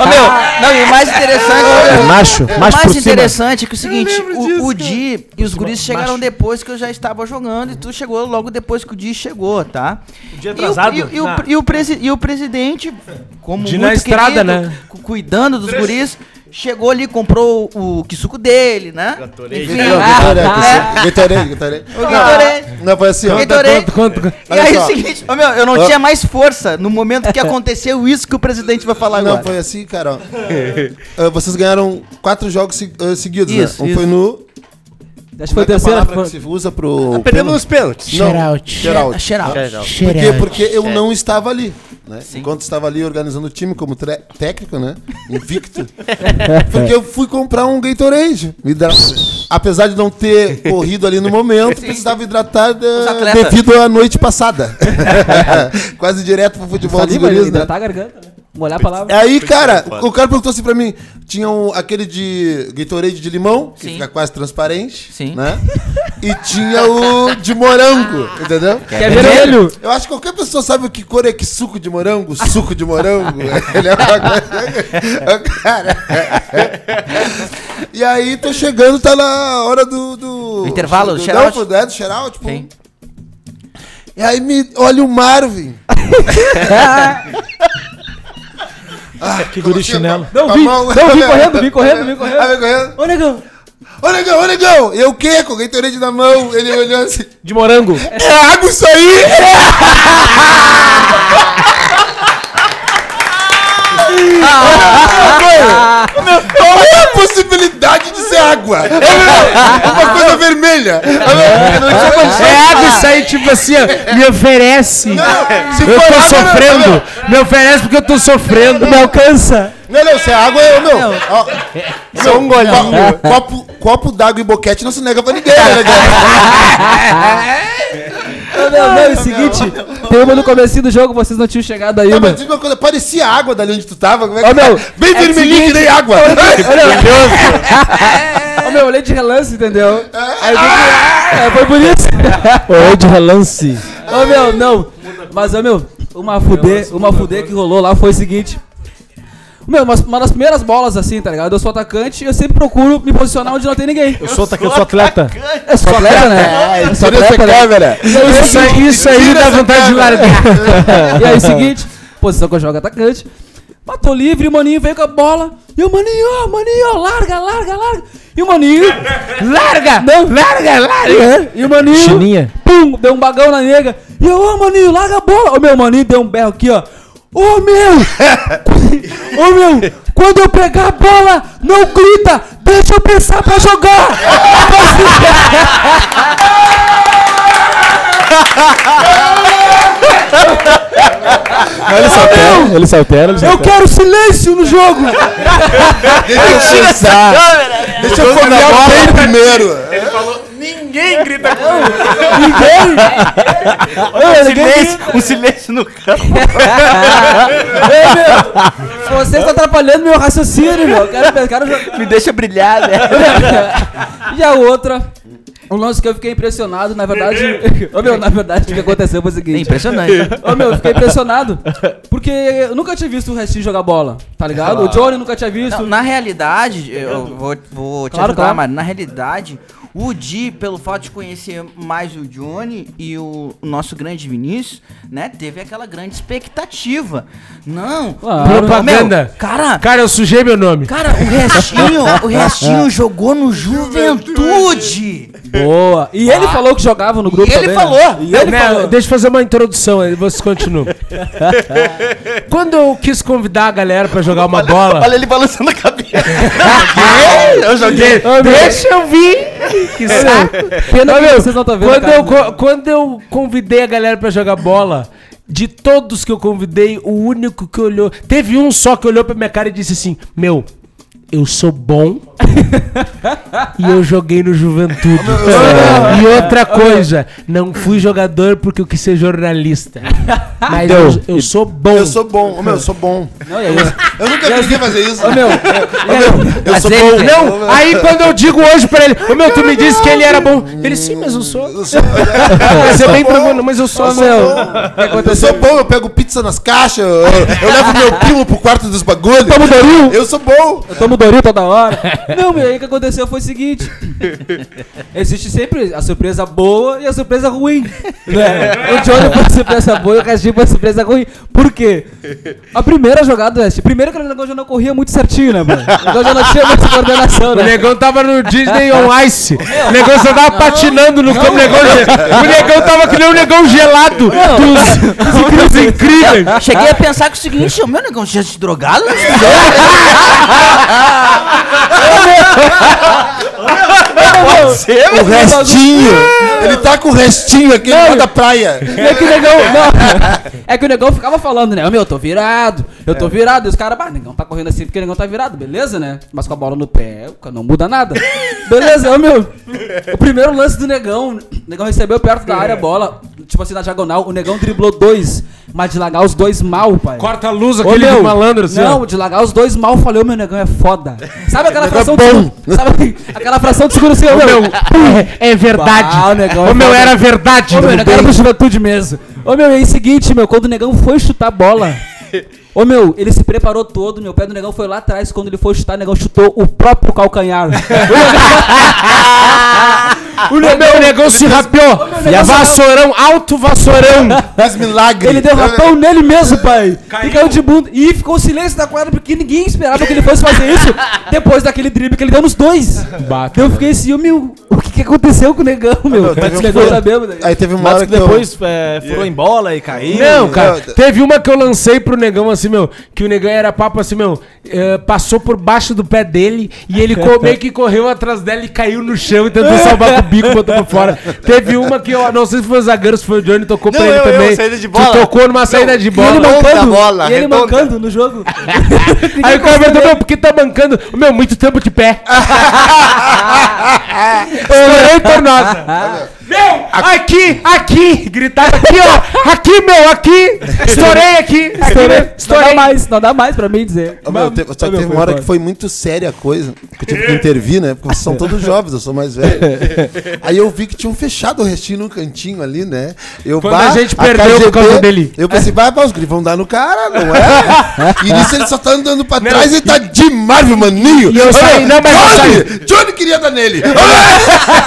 Ô, meu, não, e o mais interessante. Macho, O macho por mais cima. interessante é que é o seguinte, o, o Di e os guris chegaram depois que eu já estava jogando e tu chegou logo depois que o Di chegou, tá? O dia E o- atrasado? E, o- e o, e o presi- e o presidente, como Di muito na estrada, querido, né? cu- cuidando dos guris, chegou ali, comprou o, o suco dele, né? Gatorade. Enfim, Gatorade, é, Gatorade, Gatorade. o Gatorade. Não, foi assim, ó. Gatorade. Conta, conta. E aí o seguinte, ô, meu, eu não tinha mais força no momento que aconteceu isso que o presidente vai falar Não, agora. foi assim, cara. ó. Ah, vocês ganharam quatro jogos ah, seguidos, Isso, né? Um isso. foi no. Acho que foi é é a terceiro. palavra que se usa pro. Perdemos os pênaltis. Não, Shout-out. Geral. Cheirar. Por quê? Porque eu não estava ali. Né? Enquanto estava ali organizando o time como técnico, né? Invicto. porque eu fui comprar um Gatorade. Me dá- Apesar de não ter corrido ali no momento, precisava hidratar eh, devido à noite passada. Quase direto pro futebol dos guris, né? hidratar a garganta, né? Molhar a palavra. Aí, cara, o cara perguntou assim pra mim: tinha um, aquele de Gatorade de limão, que Sim. fica quase transparente. Sim. Né? E tinha o de morango, entendeu? Que é vermelho. Eu acho que qualquer pessoa sabe o que cor é que suco de morango? Suco de morango. Ele é uma coisa- cara. E aí, tô chegando, tá na hora do. do Intervalo, do, do é, do shout-out, tipo. Sim. E aí me olha o Marvin. Ah, Que guri chinelo. Não, vi, não, vim correndo, vim correndo, vim correndo. Ah, vem correndo. Ô, negão. Ô, negão, ô, negão. Eu o quê? Com o Gatorade na mão. Ele olhando assim. De morango. É água isso aí! Qual é a possibilidade de ser água? Uma coisa vermelha. É água isso aí, tipo assim, ó, me oferece. Se Eu for tô água, sofrendo. Me oferece porque eu tô sofrendo. Me alcança. Não, não, se é água, eu, meu. Ó, Só um golinho. Copo, copo d'água e boquete não se nega pra ninguém, né, Ô, meu, não, é o seguinte. Tem uma no comecinho do jogo, vocês não tinham chegado Não, ainda. mas diz uma coisa, parecia água dali onde tu tava. Como é que Ô, meu, Bem é vermelhinho que nem água. Ô, meu, eu olhei de relance, entendeu? Aí vi que- é, foi por isso. Oi, de relance. Ô, meu, não. Mas, ô, meu, uma fudê, uma fudê que rolou lá foi o seguinte. Meu, uma, uma das primeiras bolas assim, tá ligado? Eu sou atacante e eu sempre procuro me posicionar onde não tem ninguém. Eu sou atacante, eu sou atleta. Eu sou atleta, né? Eu sou atleta, né? câmera. Isso aí, isso aí dá vontade de largar. E aí, seguinte, posição que eu jogo atacante. Mas tô livre, o maninho veio com a bola. E o maninho, ó, maninho, ó, larga, larga, larga. E o maninho. larga! Não, larga, larga! E o maninho. Chininha. Pum, deu um bagão na nega. E eu, ô maninho, larga a bola. O meu maninho deu um berro aqui, ó. Ô meu! Ô meu! Quando eu pegar a bola, não grita! Deixa eu pensar pra jogar! Ele se altera, ele se altera, Eu quero silêncio no jogo! Deixa eu pensar. Deixa eu comer a bola primeiro. Ele falou, ninguém grita com Um silêncio, um silêncio no campo. Ei, meu, você está atrapalhando meu raciocínio, meu. Me deixa brilhar, né? E a outra, um lance que eu fiquei impressionado, na verdade. Ô meu, na verdade, o que aconteceu foi o É seguinte. impressionante. Ô meu, eu fiquei impressionado. Porque eu nunca tinha visto o Restinho jogar bola, tá ligado? O Johnny nunca tinha visto. Não, na realidade, eu vou, vou te Claro, ajudar, claro. mas na realidade, o Di, pelo fato de conhecer mais o Johnny e o nosso grande Vinícius, né, teve aquela grande expectativa. Não, Claro. Propaganda. meu, cara, Cara, eu sujei meu nome. cara, o Restinho, o Restinho jogou no Juventude. Boa. E ele falou que jogava no grupo E ele também, né? falou. E ele Né, falou. Deixa eu fazer uma introdução aí, vocês continuam. Quando eu quis convidar a galera pra jogar uma bola. Olha ele balançando a cabeça. eu joguei. Deixa eu vir. Que saco. Pena que meu, vocês não estão vendo. quando, eu, co- quando eu convidei a galera pra jogar bola, de todos que eu convidei, o único que olhou. Teve um só que olhou pra minha cara e disse assim: Meu, eu sou bom. e eu joguei no Juventude. e outra coisa, não fui jogador porque eu quis ser jornalista. Mas eu, eu sou bom. Eu sou bom. Ô, meu, eu sou bom. Não, eu- Eu nunca vi ninguém fazer isso. Ô meu, Ô, meu, eu sou ele- bom. Não, aí quando eu digo hoje pra ele, ô meu, tu me disse que ele era bom. Ele, sim, mas eu sou. Eu sou, Mas é bem bom. tranquilo, mas eu sou, eu sou meu. bom. Eu sou bom, eu pego pizza nas caixas, eu, eu levo meu primo pro quarto dos bagulhos. Tomo Doril. Eu sou bom. Eu tomo Toda hora. Não, meu, aí o que aconteceu foi o seguinte. Existe sempre a surpresa boa e a surpresa ruim. Né? O Johnny foi a surpresa boa e o Restinho foi a surpresa ruim. Por quê? A primeira jogada do Restinho, primeiro que o negócio já não corria muito certinho, né, mano? O negócio já não tinha muita coordenação, O né? negão tava no Disney on Ice. O negão só tava patinando no campo. O negão, ge- o negão tava que nem um negão gelado dos, dos incríveis. Cheguei a pensar que o seguinte, o meu negão tinha se drogado? Pode ser, O restinho. Ele tá com o restinho aqui lá da praia. É que o negão. Não, é que o negão ficava falando, né? Ô, Meu, eu tô virado, eu tô virado. E os caras, bah, o negão tá correndo assim porque o negão tá virado, beleza, né? Mas com a bola no pé, não muda nada. Beleza, ô meu. O primeiro lance do negão, o negão recebeu perto da área a bola, tipo assim, na diagonal. O negão driblou dois, mas de largar os dois mal, pai. Corta a luz, Ô, aquele meu, de malandro assim. Não, de largar os dois mal, falei, ô meu negão é foda. Sabe aquela Negão é fração de? Sabe aquela fração de segundo assim, ô meu? É, é verdade. Ah, o negão é o meu era verdade. Ô, meu, negão era pro juventude mesmo. Ô, meu, e aí, seguinte, meu, quando o negão foi chutar a bola. Ô, meu, ele se preparou todo, meu pé do negão foi lá atrás. Quando ele foi chutar, o negão chutou o próprio calcanhar. O negão, o negão se rapeou. E a vassourão, alto vassourão. Faz milagre. ele deu rapão nele mesmo, pai. E caiu de bunda. E ficou silêncio na quadra porque ninguém esperava que ele fosse fazer isso depois daquele drible que ele deu nos dois. Bata. Eu fiquei assim, ô, meu, o que, que aconteceu com o negão, meu? um negão que- tá bêbado. Aí teve uma Mas hora que que eu- depois é, furou em bola e caiu. Não, cara, teve uma que eu lancei pro negão assim, meu, que o negão era papo assim, meu, eh, passou por baixo do pé dele e ele meio que correu atrás dela e caiu no chão e tentou salvar com o bico, botou pra fora. Teve uma que eu não sei se foi o zagueiro, se foi o Johnny, tocou pra Não, ele eu- eu, também. saída de bola. tocou numa saída de E ele bola. Mancando, bola, e ele mancando no jogo. Aí o cara perguntou, meu, por que tá bancando? Meu, muito tempo de pé. Estourei tornosa. Meu, aqui, aqui, gritava aqui, ó, aqui, meu, aqui, estourei aqui, estourei, Não dá estourei. mais, não dá mais pra mim dizer. Ô, meu, te- só que teve uma hora que foi muito séria a coisa, que eu tive que intervir, né? Porque vocês são todos jovens, eu sou mais velho. Aí eu vi que tinham fechado o restinho num cantinho ali, né? Eu, Quando a gente perdeu por causa dele. Eu pensei, vai, vai, os guris vão dar no cara, não é? E nisso ele só tá andando pra trás e tá demais, meu maninho. E eu saí- não, mas eu Johnny, Dar nele.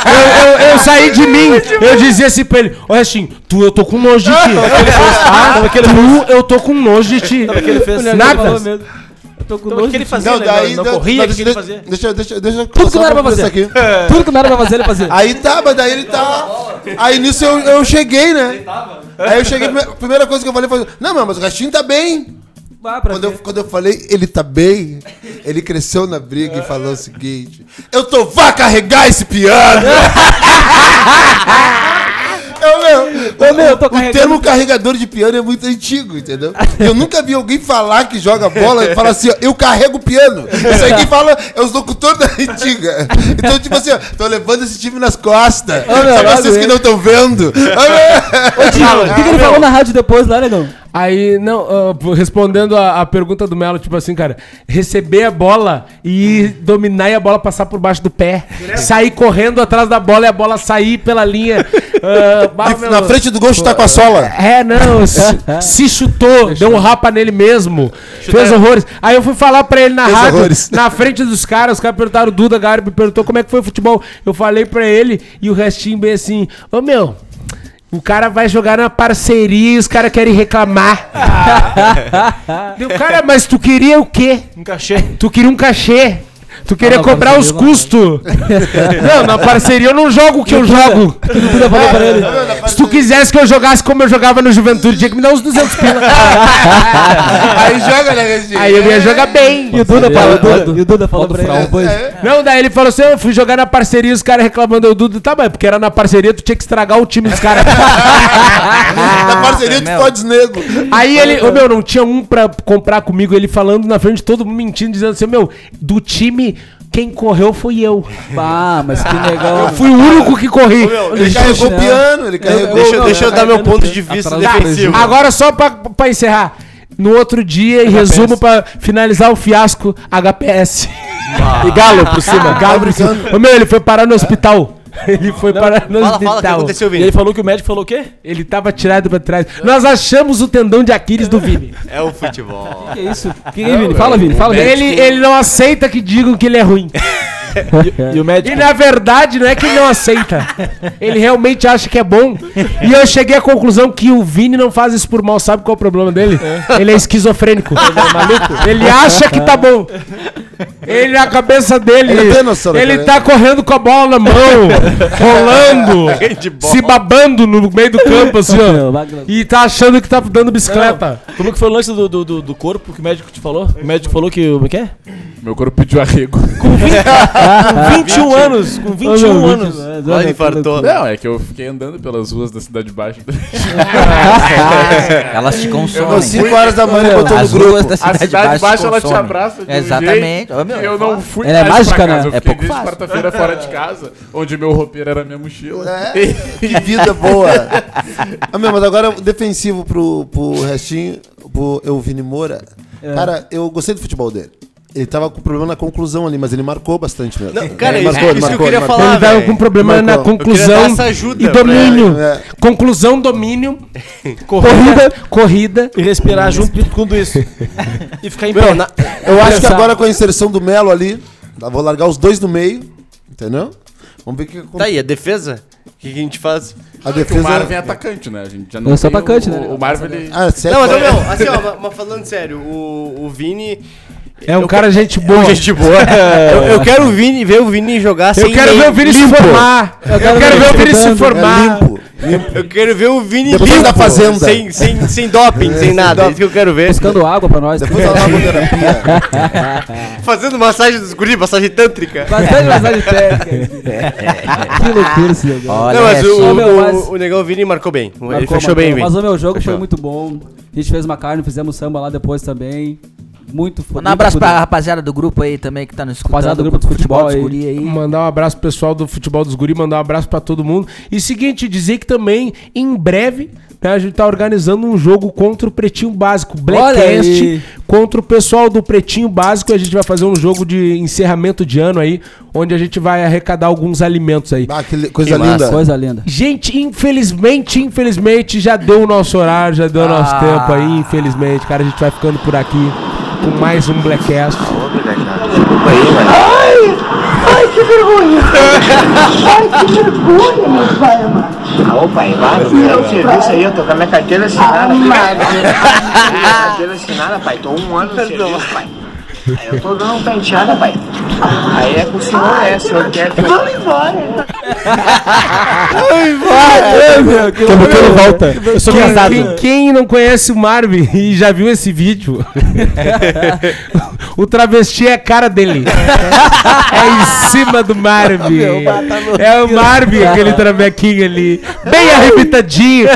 Eu, eu, eu saí de mim, eu dizia assim pra ele, ô Restinho, tu eu tô com nojo de ti. Ah, tu eu tô com nojo de ti. Nada. Eu tô com Então, nojo que ele fazia, Não, né? daí... não, da- corria, da- o que ele deixa- fazia? Deixa, deixa, deixa, Tudo que não era pra fazer. isso aqui. Tudo que não era pra fazer, ele fazia. Aí tá, mas daí ele tá. Aí nisso eu, eu cheguei, né? Aí eu cheguei, a primeira coisa que eu falei foi: Não, mas o restinho tá bem. Ah, pra Quando eu, quando eu falei, ele tá bem, ele cresceu na briga e falou o seguinte: Eu tô vá carregar esse piano! Eu, meu, Ô, meu, eu tô o termo carregador de piano é muito antigo, entendeu? Eu nunca vi alguém falar que joga bola e fala assim, ó, eu carrego o piano. Isso aí quem fala é os locutores da antiga. Então, tipo assim, ó, tô levando esse time nas costas. meu, Só vocês que não estão vendo. Ô. Ô, Tio, o que, que ele falou na rádio depois lá, negão? Aí, não, ah, respondendo a, a pergunta do Melo, tipo assim, cara, receber a bola e dominar e a bola passar por baixo do pé. Sair correndo atrás da bola e a bola sair pela linha. ah, bah, meu, Na frente do gol chutar com a sola. É, não, se, se chutou, deu um rapa nele mesmo, fez horrores. Aí eu fui falar pra ele na Fez rádio, horrores. na frente dos caras, os caras perguntaram, o Duda Garbi perguntou como é que foi o futebol. Eu falei pra ele e o restinho bem assim, ô meu, o cara vai jogar na parceria e os caras querem reclamar. Deu, cara, mas tu queria o quê? Um cachê. Tu queria um cachê. Tu queria na cobrar os não. custos. não, na parceria eu não jogo o que eu jogo. O Duda falou pra ele. Se tu quisesse que eu jogasse como eu jogava no Juventude, tinha que me dar uns 200 pila. Aí joga, né, Restinho? Aí eu ia jogar bem. E o Duda falou, Duda, e o Duda falou pra ele depois. Não, daí ele falou assim: eu fui jogar na parceria, os caras reclamando, eu Duda, tá, mas porque era na parceria, tu tinha que estragar o time dos caras. Na parceria de Mel. Todes Negro. Aí ele, ô meu, não tinha um pra comprar comigo, ele falando na frente de todo mundo mentindo, dizendo assim, meu, do time, quem correu foi eu. Ah, mas que legal. Eu fui o único que corri. Ele carregou o piano, ele carregou. Deixa, não, deixa eu não, dar meu ponto de vista defensivo. Agora só pra, pra encerrar. No outro dia, em resumo, pra finalizar o fiasco, HPS. E galo por cima. Galo por cima. Ô meu, ele foi parar no hospital. Ele foi parar no Fala, fala, que hospital. aconteceu, E ele falou que o médico falou o quê? Ele tava tirado pra trás. Nós achamos o tendão de Aquiles do Vini. É o futebol. Que isso? Que é, Vini? Fala, Vini, fala, Vini. Ele, ele não aceita que digam que ele é ruim. E o médico. E na verdade, não é que ele não aceita. Ele realmente acha que é bom. E eu cheguei à conclusão que o Vini não faz isso por mal. Sabe qual é o problema dele? Ele é esquizofrênico. Ele acha que tá bom. Ele, na cabeça dele, Ele tem noção ele tá correndo com a bola na mão, rolando, se babando no meio do campo, assim, ó. E tá achando que tá dando bicicleta. Como que foi o lance do, do, do, corpo que o médico te falou? O médico falou que. Como é que é? Meu corpo pediu arrego. Com 21 anos. Com 21 anos. Quase infartou. Não, é que eu fiquei andando pelas ruas da Cidade Baixa. Elas te consomem. Às 5 horas da manhã botou no As ruas grupo. da A Cidade, Cidade Baixa, ela te consomem. abraça de um Exatamente. jeito Ô, meu, que eu não fui Ela é mais mágica, pra né? casa. Eu É fiquei pouco desde fácil. quarta-feira fora de casa, onde meu roupeiro era minha mochila. É, que vida boa. ah, meu, mas agora defensivo pro, pro restinho, pro Elvini Moura. Cara, eu gostei do futebol dele. Ele tava com problema na conclusão ali, mas ele marcou bastante mesmo. Não, cara, Ele isso, marcou, ele isso que eu marcou, queria ele marcou. falar, Ele tava com problema Marcou. na conclusão dar essa ajuda e domínio. É. Conclusão, domínio, corrida, corrida. E respirar junto com tudo isso. E ficar em pé. na- Eu acho que agora com a inserção do Melo ali, vou largar os dois no meio, entendeu? Vamos ver o que acontece. Tá aí, a defesa? O que, que a gente faz? A O defesa. Marvin é atacante, né? A gente já não sou tem atacante, o, né? O Marvin, ele... Ah, sério? Não, mas, meu, assim, ó, mas- mas falando sério, o, o Vini... É um cara gente boa. Gente boa. eu, eu quero o Vini, ver o Vini jogar Eu sem quero ver o Vini se formar. Eu quero ver o Vini se É formar. limpo. limpo. Eu quero ver o Vini Depois limpo, da Fazenda. Sem, sem, sem doping, sem nada. É isso que eu quero ver. Buscando água pra nós. Depois da lagoterapia. Fazendo massagem dos guris, massagem tântrica. Bastante massagem técnica. que loucura esse negócio. Olha, Não, mas é o, o, mas- o negão Vini marcou bem. Ele Marcou, fechou bem, marcou. Vini. Mas o meu jogo Fechou. foi muito bom. A gente fez uma carne, fizemos samba lá depois também. Muito Mandar um abraço pra rapaziada do grupo aí também que tá nos escutando. Rapaziada do grupo do futebol dos aí. guri aí. Mandar um abraço pro pessoal do futebol dos guri, mandar um abraço pra todo mundo. E seguinte, dizer que também, em breve, né, a gente tá organizando um jogo contra o Pretinho Básico. Blackcast contra o pessoal do Pretinho Básico. A gente vai fazer um jogo de encerramento de ano aí, onde a gente vai arrecadar alguns alimentos aí. Ah, que coisa Que massa. linda. Coisa linda. Gente, infelizmente, infelizmente, já deu o nosso horário, já deu o nosso Ah. tempo aí, infelizmente. Cara, a gente vai ficando por aqui com mais um Blackcast. Ô pai, vai, eu o serviço aí, eu tô com a minha carteira assinada. Minha carteira assinada, pai. Tô um ano no serviço, pai. Aí eu tô dando um penteada, pai. Aí é com o senhor, é, o senhor quer que eu... Vamos embora. Como que ele volta? Eu sou quem, casado. Quem, quem não conhece o Marvin e já viu esse vídeo, o travesti é a cara dele. é em cima do Marvin. É o Marvin, aquele travequinho ali. Bem arrebitadinho.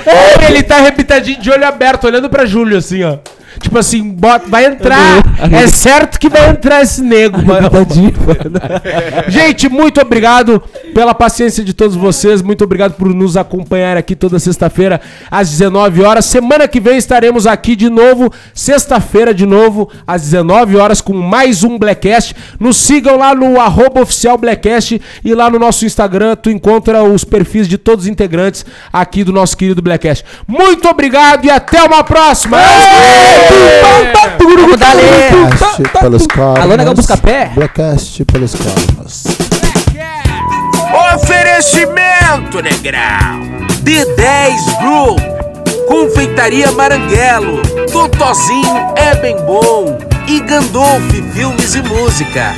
Ele tá arrebitadinho de olho aberto, olhando pra Júlio, assim, ó. Tipo assim, bota, vai entrar. É certo que vai entrar esse nego. mano. Gente, muito obrigado pela paciência de todos vocês. Muito obrigado por nos acompanhar aqui toda sexta-feira às 19 horas. Semana que vem estaremos aqui de novo, sexta-feira de novo, às 19 horas, com mais um Blackcast. Nos sigam lá no arroba oficial Blackcast e lá no nosso Instagram tu encontra os perfis de todos os integrantes aqui do nosso querido Blackcast. Muito obrigado e até uma próxima! Vamos dar Blackcast pelos cornos. Alô, Negão Buscapé? Blackcast pelos cornos. Oferecimento, Negrão. D10 Group. Confeitaria Maranguelo. Totozinho é bem bom. E Gandolf Filmes e Música.